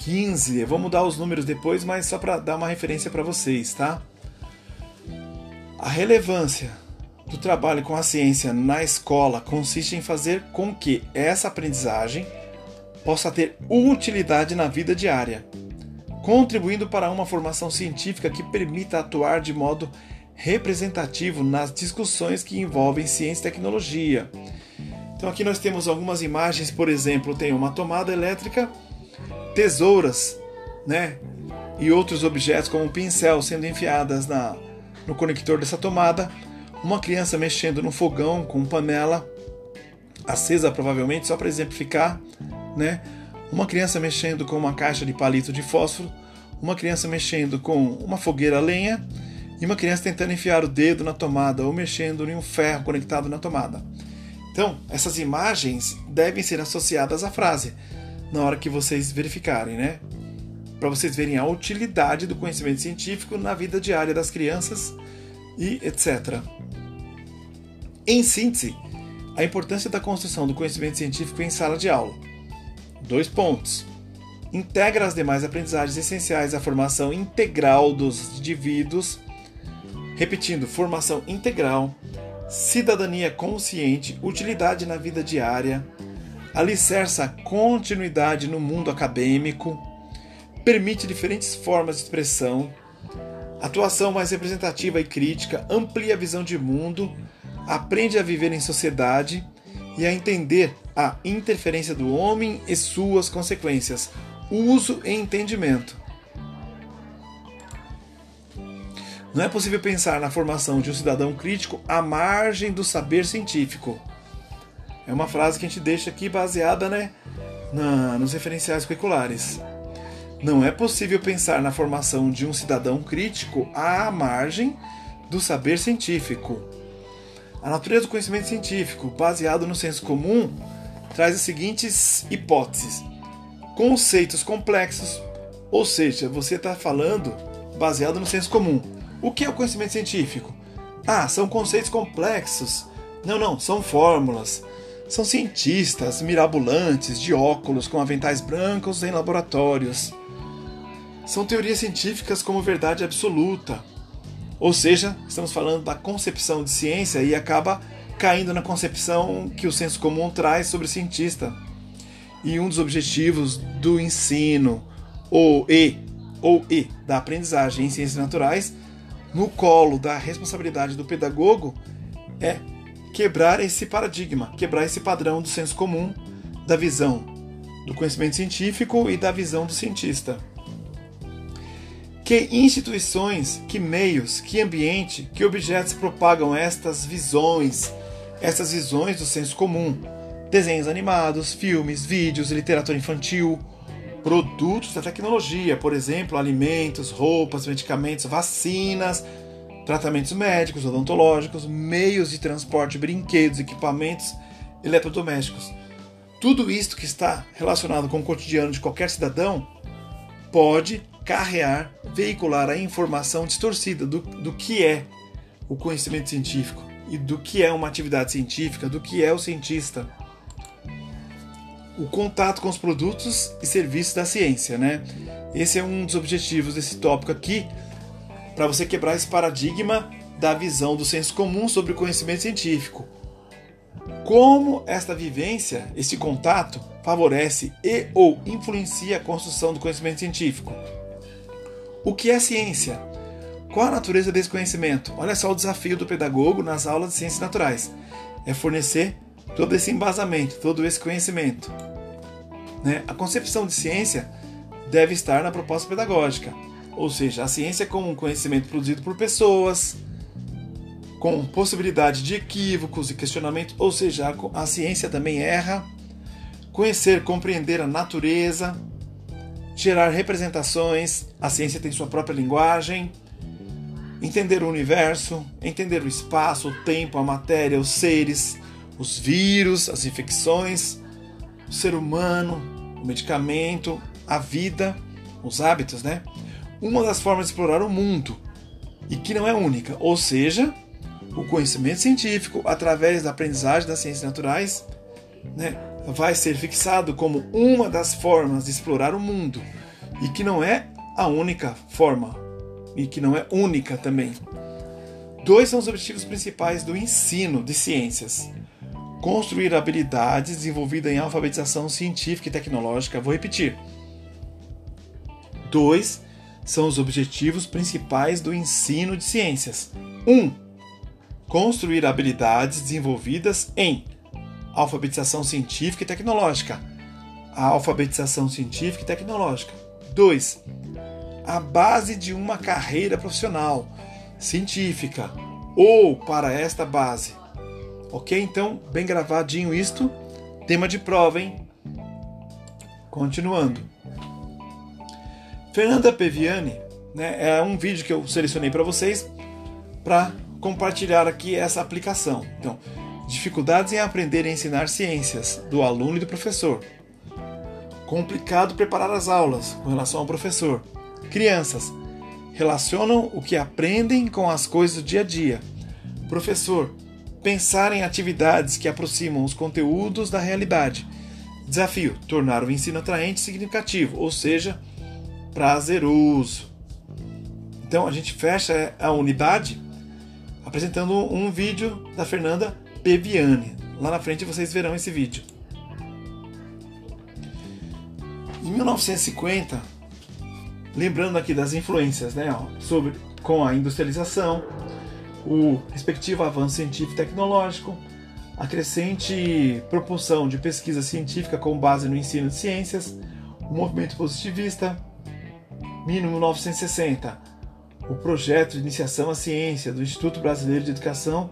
15. Eu vou mudar os números depois, mas só para dar uma referência para vocês, tá? A relevância do trabalho com a ciência na escola consiste em fazer com que essa aprendizagem possa ter utilidade na vida diária, contribuindo para uma formação científica que permita atuar de modo representativo nas discussões que envolvem ciência e tecnologia. Então aqui nós temos algumas imagens, por exemplo, tem uma tomada elétrica, tesouras, né, e outros objetos como um pincel sendo enfiadas na, no conector dessa tomada, uma criança mexendo no fogão com panela acesa provavelmente só para exemplificar, né? Uma criança mexendo com uma caixa de palito de fósforo, uma criança mexendo com uma fogueira a lenha e uma criança tentando enfiar o dedo na tomada ou mexendo em um ferro conectado na tomada. Então, essas imagens devem ser associadas à frase na hora que vocês verificarem, né? Para vocês verem a utilidade do conhecimento científico na vida diária das crianças e etc. Em síntese, a importância da construção do conhecimento científico em sala de aula. Dois pontos. Integra as demais aprendizagens essenciais à formação integral dos indivíduos Repetindo, formação integral, cidadania consciente, utilidade na vida diária, alicerça continuidade no mundo acadêmico, permite diferentes formas de expressão, atuação mais representativa e crítica, amplia a visão de mundo, aprende a viver em sociedade e a entender a interferência do homem e suas consequências, uso e entendimento. Não é possível pensar na formação de um cidadão crítico à margem do saber científico. É uma frase que a gente deixa aqui baseada né, na, nos referenciais curriculares. Não é possível pensar na formação de um cidadão crítico à margem do saber científico. A natureza do conhecimento científico, baseado no senso comum, traz as seguintes hipóteses: conceitos complexos, ou seja, você está falando baseado no senso comum. O que é o conhecimento científico? Ah, são conceitos complexos. Não, não, são fórmulas. São cientistas mirabolantes de óculos com aventais brancos em laboratórios. São teorias científicas como verdade absoluta. Ou seja, estamos falando da concepção de ciência e acaba caindo na concepção que o senso comum traz sobre cientista. E um dos objetivos do ensino ou e ou e da aprendizagem em ciências naturais no colo da responsabilidade do pedagogo é quebrar esse paradigma, quebrar esse padrão do senso comum, da visão do conhecimento científico e da visão do cientista. Que instituições, que meios, que ambiente, que objetos propagam estas visões, essas visões do senso comum? Desenhos animados, filmes, vídeos, literatura infantil, produtos da tecnologia, por exemplo, alimentos, roupas, medicamentos, vacinas, tratamentos médicos, odontológicos, meios de transporte, brinquedos, equipamentos eletrodomésticos. Tudo isto que está relacionado com o cotidiano de qualquer cidadão pode carrear, veicular a informação distorcida do, do que é o conhecimento científico e do que é uma atividade científica, do que é o cientista o contato com os produtos e serviços da ciência, né? Esse é um dos objetivos desse tópico aqui, para você quebrar esse paradigma da visão do senso comum sobre o conhecimento científico. Como esta vivência, esse contato, favorece e ou influencia a construção do conhecimento científico? O que é ciência? Qual a natureza desse conhecimento? Olha só o desafio do pedagogo nas aulas de ciências naturais: é fornecer todo esse embasamento, todo esse conhecimento. Né? A concepção de ciência deve estar na proposta pedagógica, ou seja, a ciência como um conhecimento produzido por pessoas, com possibilidade de equívocos e questionamento, ou seja, a ciência também erra. Conhecer, compreender a natureza, gerar representações, a ciência tem sua própria linguagem, entender o universo, entender o espaço, o tempo, a matéria, os seres, os vírus, as infecções, o ser humano, o medicamento, a vida, os hábitos, né? Uma das formas de explorar o mundo e que não é única, ou seja, o conhecimento científico através da aprendizagem das ciências naturais, né, vai ser fixado como uma das formas de explorar o mundo, e que não é a única forma e que não é única também. Dois são os objetivos principais do ensino de ciências: construir habilidades desenvolvidas em alfabetização científica e tecnológica. Vou repetir. Dois são os objetivos principais do ensino de ciências. 1. Um, construir habilidades desenvolvidas em alfabetização científica e tecnológica. A alfabetização científica e tecnológica. 2. A base de uma carreira profissional científica ou para esta base. Ok? Então, bem gravadinho isto. Tema de prova, hein? Continuando. Fernanda Peviani, né, é um vídeo que eu selecionei para vocês para compartilhar aqui essa aplicação. Então, dificuldades em aprender e ensinar ciências do aluno e do professor. Complicado preparar as aulas com relação ao professor. Crianças relacionam o que aprendem com as coisas do dia a dia. Professor, pensar em atividades que aproximam os conteúdos da realidade. Desafio: tornar o ensino atraente e significativo, ou seja, prazeroso. Então a gente fecha a unidade apresentando um vídeo da Fernanda Peviani. Lá na frente vocês verão esse vídeo. Em 1950, lembrando aqui das influências, né, ó, sobre com a industrialização, o respectivo avanço científico e tecnológico, a crescente propulsão de pesquisa científica com base no ensino de ciências, o movimento positivista, 1960, o projeto de iniciação à ciência do Instituto Brasileiro de Educação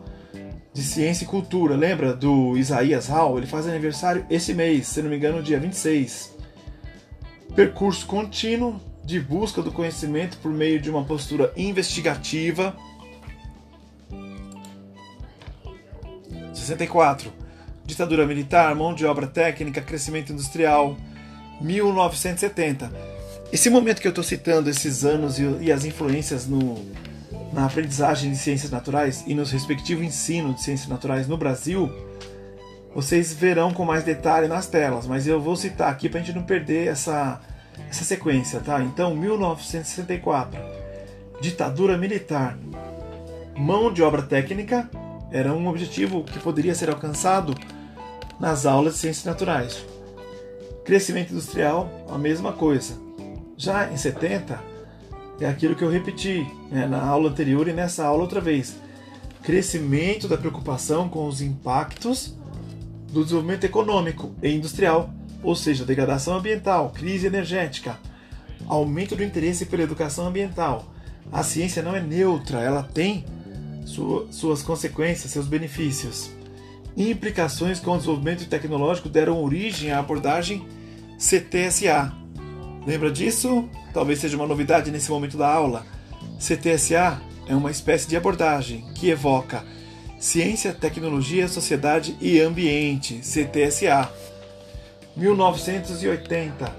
de Ciência e Cultura. Lembra do Isaías Hall? Ele faz aniversário esse mês, se não me engano, dia 26. Percurso contínuo de busca do conhecimento por meio de uma postura investigativa. 64. Ditadura militar, mão de obra técnica, crescimento industrial. 1970. Esse momento que eu estou citando, esses anos e, as influências no, na aprendizagem de ciências naturais e nos respectivo ensino de ciências naturais no Brasil, vocês verão com mais detalhe nas telas, mas eu vou citar aqui para a gente não perder essa, essa sequência, tá? Então, 1964, ditadura militar, mão de obra técnica era um objetivo que poderia ser alcançado nas aulas de ciências naturais. Crescimento industrial, a mesma coisa. Já em 70, é aquilo que eu repeti né, na aula anterior e nessa aula outra vez. Crescimento da preocupação com os impactos do desenvolvimento econômico e industrial, ou seja, degradação ambiental, crise energética, aumento do interesse pela educação ambiental. A ciência não é neutra, ela tem sua, suas consequências, seus benefícios. Implicações com o desenvolvimento tecnológico deram origem à abordagem CTSA, Lembra disso? Talvez seja uma novidade nesse momento da aula. CTSA é uma espécie de abordagem que evoca Ciência, Tecnologia, Sociedade e Ambiente, CTSA. 1980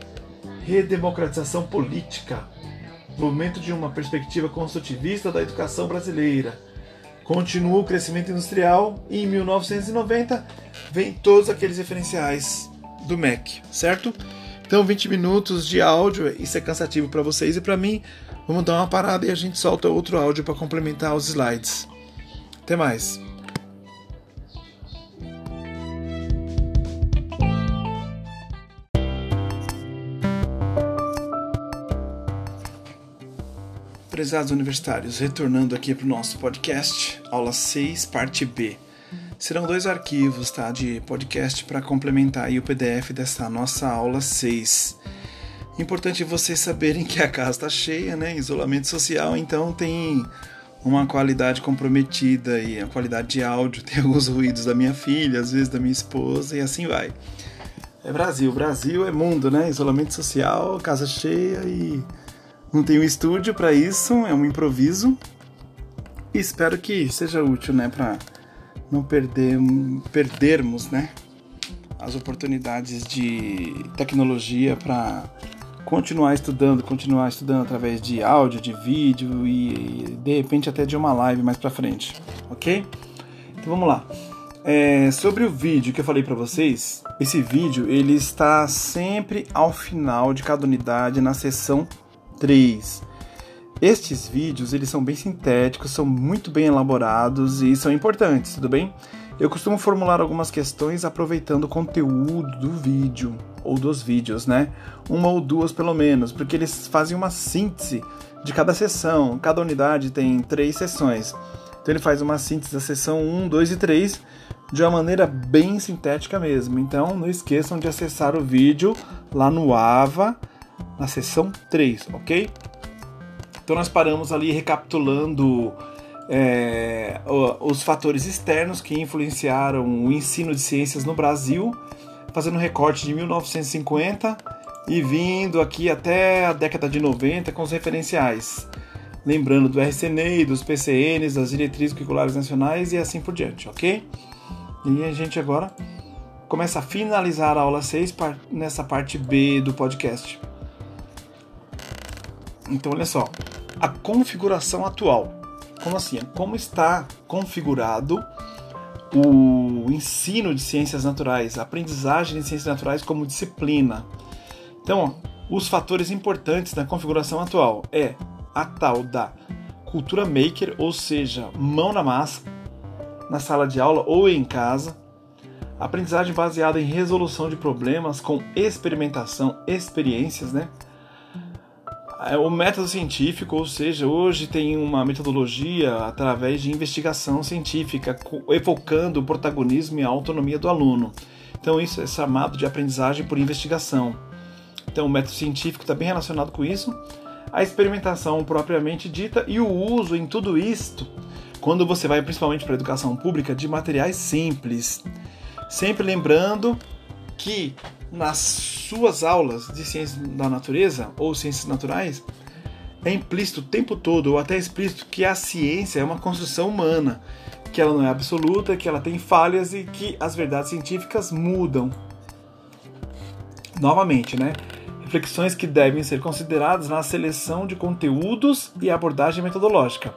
Redemocratização Política Desenvolvimento de uma perspectiva construtivista da educação brasileira. Continua o crescimento industrial e em 1990 vem todos aqueles referenciais do MEC, certo? Então, 20 minutos de áudio, isso é cansativo para vocês e para mim. Vamos dar uma parada e a gente solta outro áudio para complementar os slides. Até mais. Prezados universitários, retornando aqui para o nosso podcast, aula 6, parte B serão dois arquivos tá, de podcast para complementar o PDF dessa nossa aula 6. Importante vocês saberem que a casa está cheia, né? Isolamento social, então tem uma qualidade comprometida e a qualidade de áudio tem alguns ruídos da minha filha, às vezes da minha esposa e assim vai. É Brasil, Brasil é mundo, né? Isolamento social, casa cheia e não tem um estúdio para isso, é um improviso. E espero que seja útil, né, para não perder, perdermos né, as oportunidades de tecnologia para continuar estudando, continuar estudando através de áudio, de vídeo e de repente até de uma live mais para frente, ok? Então vamos lá. É, sobre o vídeo que eu falei para vocês, esse vídeo ele está sempre ao final de cada unidade na seção 3. Estes vídeos eles são bem sintéticos, são muito bem elaborados e são importantes, tudo bem? Eu costumo formular algumas questões aproveitando o conteúdo do vídeo ou dos vídeos, né? Uma ou duas pelo menos, porque eles fazem uma síntese de cada sessão. Cada unidade tem três sessões. Então ele faz uma síntese da sessão 1, 2 e 3 de uma maneira bem sintética mesmo. Então não esqueçam de acessar o vídeo lá no AVA, na sessão 3, ok? Então nós paramos ali recapitulando é, os fatores externos que influenciaram o ensino de ciências no Brasil, fazendo um recorte de 1950 e vindo aqui até a década de 90 com os referenciais. Lembrando do RCNEI, dos PCNs, das diretrizes curriculares nacionais e assim por diante, ok? E a gente agora começa a finalizar a aula 6 nessa parte B do podcast. Então, olha só, a configuração atual como assim? Como está configurado o ensino de ciências naturais, a aprendizagem de ciências naturais como disciplina. Então, os fatores importantes na configuração atual é a tal da cultura maker, ou seja, mão na massa, na sala de aula ou em casa, aprendizagem baseada em resolução de problemas com experimentação, experiências, né? É, o método científico, ou seja, hoje tem uma metodologia através de investigação científica, evocando o protagonismo e a autonomia do aluno. Então, isso é chamado de aprendizagem por investigação. Então, o método científico está bem relacionado com isso. A experimentação propriamente dita e o uso em tudo isto, quando você vai principalmente para a educação pública, de materiais simples. Sempre lembrando que nas suas aulas de ciências da natureza ou ciências naturais, é implícito o tempo todo, ou até explícito, que a ciência é uma construção humana, que ela não é absoluta, que ela tem falhas e que as verdades científicas mudam. Novamente, né? Reflexões que devem ser consideradas na seleção de conteúdos e abordagem metodológica.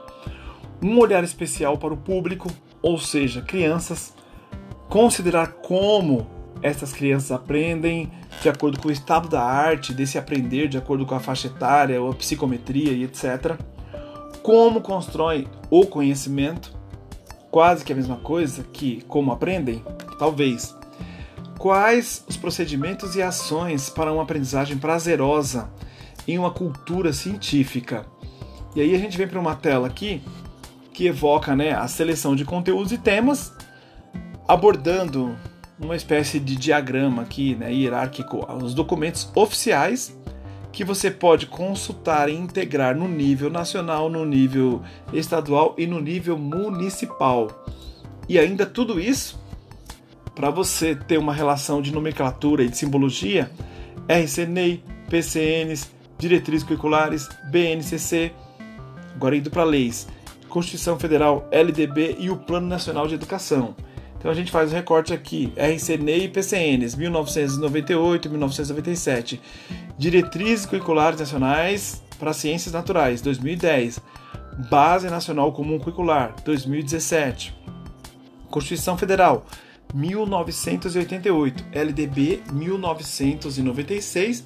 Um olhar especial para o público, ou seja, crianças, considerar como essas crianças aprendem de acordo com o estado da arte, desse aprender de acordo com a faixa etária, ou a psicometria e etc. Como constroem o conhecimento, quase que a mesma coisa que como aprendem, talvez. Quais os procedimentos e ações para uma aprendizagem prazerosa em uma cultura científica? E aí a gente vem para uma tela aqui que evoca né, a seleção de conteúdos e temas, abordando uma espécie de diagrama aqui, né, hierárquico, os documentos oficiais que você pode consultar e integrar no nível nacional, no nível estadual e no nível municipal. E ainda tudo isso para você ter uma relação de nomenclatura e de simbologia, RCNEI, PCNs, diretrizes curriculares, BNCC, agora indo para leis, Constituição Federal, LDB e o Plano Nacional de Educação. Então a gente faz o recorte aqui, RCNEI e PCNs, 1998 e 1997. Diretrizes Curriculares Nacionais para Ciências Naturais, 2010. Base Nacional Comum Curricular, 2017. Constituição Federal, 1988. LDB, 1996.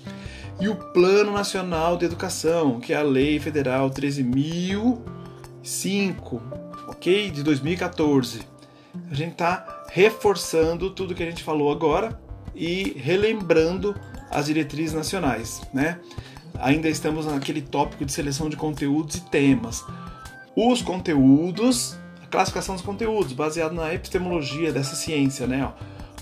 E o Plano Nacional de Educação, que é a Lei Federal 13.005, ok? De 2014 a gente está reforçando tudo que a gente falou agora e relembrando as diretrizes nacionais, né? Ainda estamos naquele tópico de seleção de conteúdos e temas. Os conteúdos, a classificação dos conteúdos, baseado na epistemologia dessa ciência, né?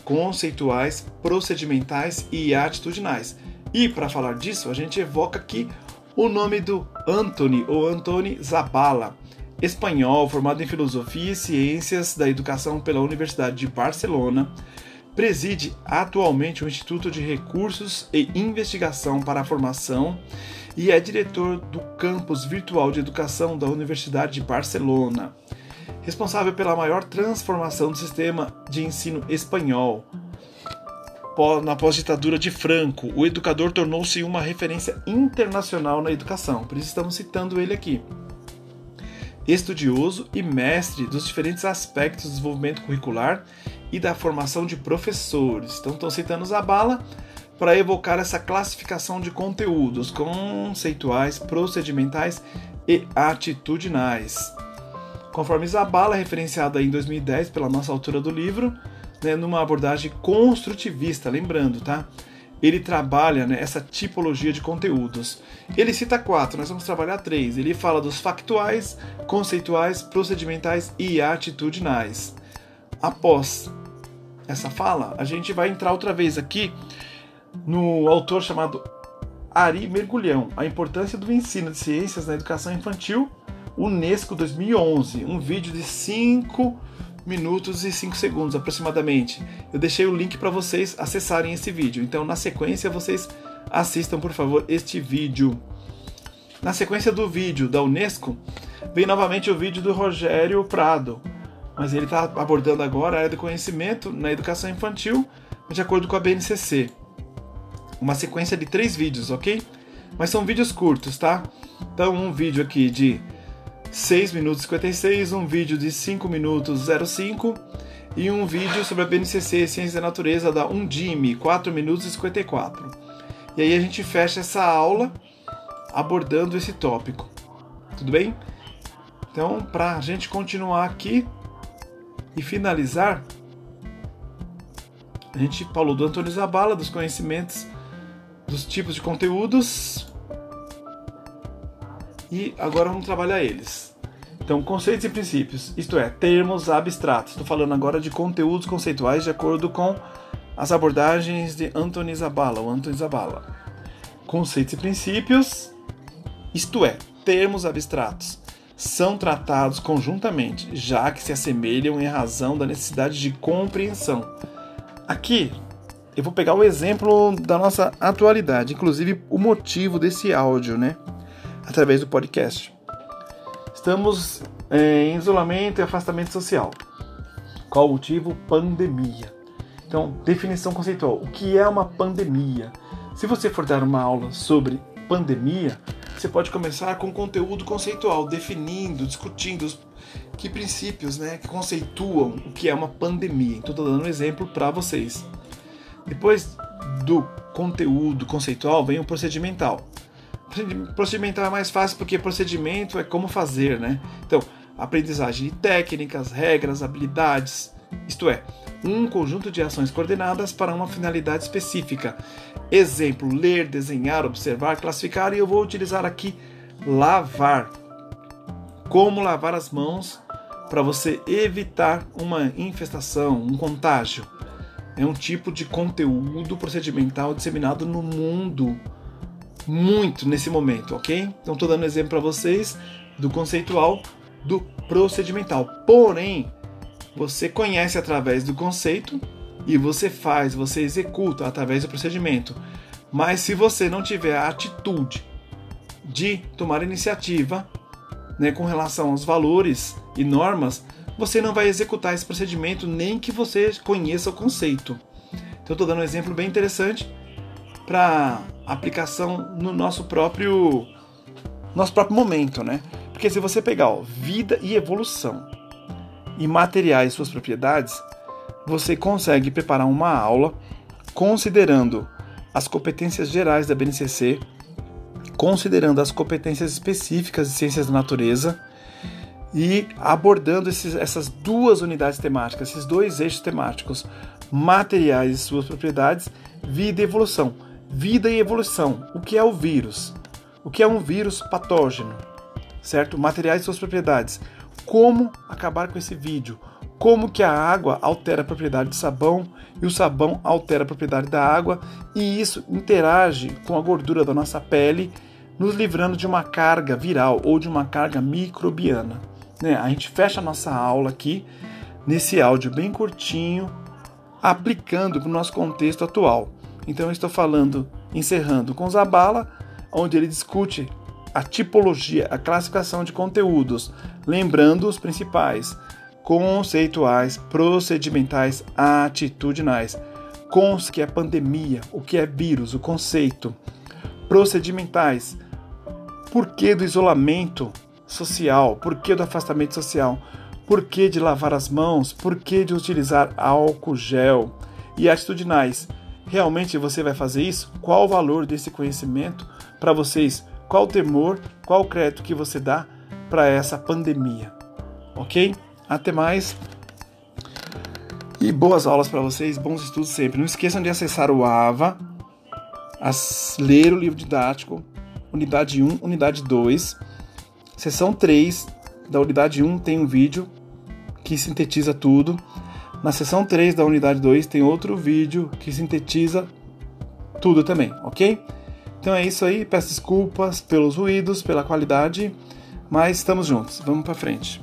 Conceituais, procedimentais e atitudinais. E para falar disso, a gente evoca aqui o nome do Anthony ou Antoni Zabala espanhol, formado em Filosofia e Ciências da Educação pela Universidade de Barcelona, preside atualmente o Instituto de Recursos e Investigação para a Formação e é diretor do Campus Virtual de Educação da Universidade de Barcelona, responsável pela maior transformação do sistema de ensino espanhol. Na pós-ditadura de Franco, o educador tornou-se uma referência internacional na educação, por isso estamos citando ele aqui estudioso e mestre dos diferentes aspectos do desenvolvimento curricular e da formação de professores. Então, estou citando Zabala para evocar essa classificação de conteúdos conceituais, procedimentais e atitudinais. Conforme Zabala, referenciada em 2010 pela nossa autora do livro, né, numa abordagem construtivista, lembrando, tá? Ele trabalha né, essa tipologia de conteúdos. Ele cita quatro, nós vamos trabalhar três. Ele fala dos factuais, conceituais, procedimentais e atitudinais. Após essa fala, a gente vai entrar outra vez aqui no autor chamado Ari Mergulhão, A Importância do Ensino de Ciências na Educação Infantil, Unesco 2011, um vídeo de 5 minutos e 5 segundos aproximadamente. Eu deixei o link para vocês acessarem esse vídeo, então na sequência vocês assistam por favor este vídeo. Na sequência do vídeo da Unesco, vem novamente o vídeo do Rogério Prado, mas ele está abordando agora a área do conhecimento na educação infantil, de acordo com a BNCC. Uma sequência de três vídeos, ok? Mas são vídeos curtos, tá? Então, um vídeo aqui de 6 minutos e 56, um vídeo de 5 minutos 05 e um vídeo sobre a BNCC Ciência da Natureza da Undime, 4 minutos e 54. E aí a gente fecha essa aula abordando esse tópico. Tudo bem? Então, para a gente continuar aqui, e finalizar, a gente falou do Antônio Zabala, dos conhecimentos, dos tipos de conteúdos. E agora vamos trabalhar eles. Então, conceitos e princípios, isto é, termos abstratos. Estou falando agora de conteúdos conceituais de acordo com as abordagens de Antônio Zabala, Antônio Zabala. Conceitos e princípios, isto é, termos abstratos são tratados conjuntamente, já que se assemelham em razão da necessidade de compreensão. Aqui eu vou pegar o exemplo da nossa atualidade, inclusive o motivo desse áudio, né? Através do podcast. Estamos é, em isolamento e afastamento social. Qual o motivo? Pandemia. Então, definição conceitual. O que é uma pandemia? Se você for dar uma aula sobre pandemia, você pode começar com conteúdo conceitual, definindo, discutindo os, que princípios né, que conceituam o que é uma pandemia. Então, estou dando um exemplo para vocês. Depois do conteúdo conceitual vem o procedimental. Procedimental é mais fácil porque procedimento é como fazer, né? Então, aprendizagem de técnicas, regras, habilidades, isto é, um conjunto de ações coordenadas para uma finalidade específica. Exemplo: ler, desenhar, observar, classificar, e eu vou utilizar aqui lavar. Como lavar as mãos para você evitar uma infestação, um contágio. É um tipo de conteúdo procedimental disseminado no mundo muito nesse momento, ok? Então estou dando exemplo para vocês do conceitual do procedimental. Porém, você conhece através do conceito e você faz, você executa através do procedimento. Mas se você não tiver a atitude de tomar iniciativa né, com relação aos valores e normas, você não vai executar esse procedimento nem que você conheça o conceito. Então, estou dando um exemplo bem interessante para aplicação no nosso próprio nosso próprio momento, né? Porque se você pegar ó, vida e evolução, e materiais suas propriedades, você consegue preparar uma aula considerando as competências gerais da BNCC, considerando as competências específicas de ciências da natureza e abordando esses, essas duas unidades temáticas, esses dois eixos temáticos, materiais e suas propriedades, vida e evolução. Vida e evolução. O que é o vírus? O que é um vírus patógeno? Certo? Materiais e suas propriedades como acabar com esse vídeo, como que a água altera a propriedade do sabão e o sabão altera a propriedade da água e isso interage com a gordura da nossa pele, nos livrando de uma carga viral ou de uma carga microbiana. Né? A gente fecha a nossa aula aqui nesse áudio bem curtinho, aplicando para o nosso contexto atual. Então eu estou falando, encerrando com Zabala, onde ele discute a tipologia, a classificação de conteúdos, lembrando os principais: conceituais, procedimentais, atitudinais. Cons, que é pandemia, o que é vírus, o conceito. Procedimentais, porquê do isolamento social? Por que do afastamento social? Por que de lavar as mãos? Por que de utilizar álcool gel? E atitudinais. Realmente você vai fazer isso? Qual o valor desse conhecimento para vocês? Qual o temor, qual o crédito que você dá para essa pandemia? Ok? Até mais. E boas aulas para vocês, bons estudos sempre. Não esqueçam de acessar o AVA, ler o livro didático, unidade 1, unidade 2. Seção 3 da unidade 1 tem um vídeo que sintetiza tudo. Na seção 3 da unidade 2 tem outro vídeo que sintetiza tudo também, ok? Então é isso aí, peço desculpas pelos ruídos, pela qualidade, mas estamos juntos, vamos para frente.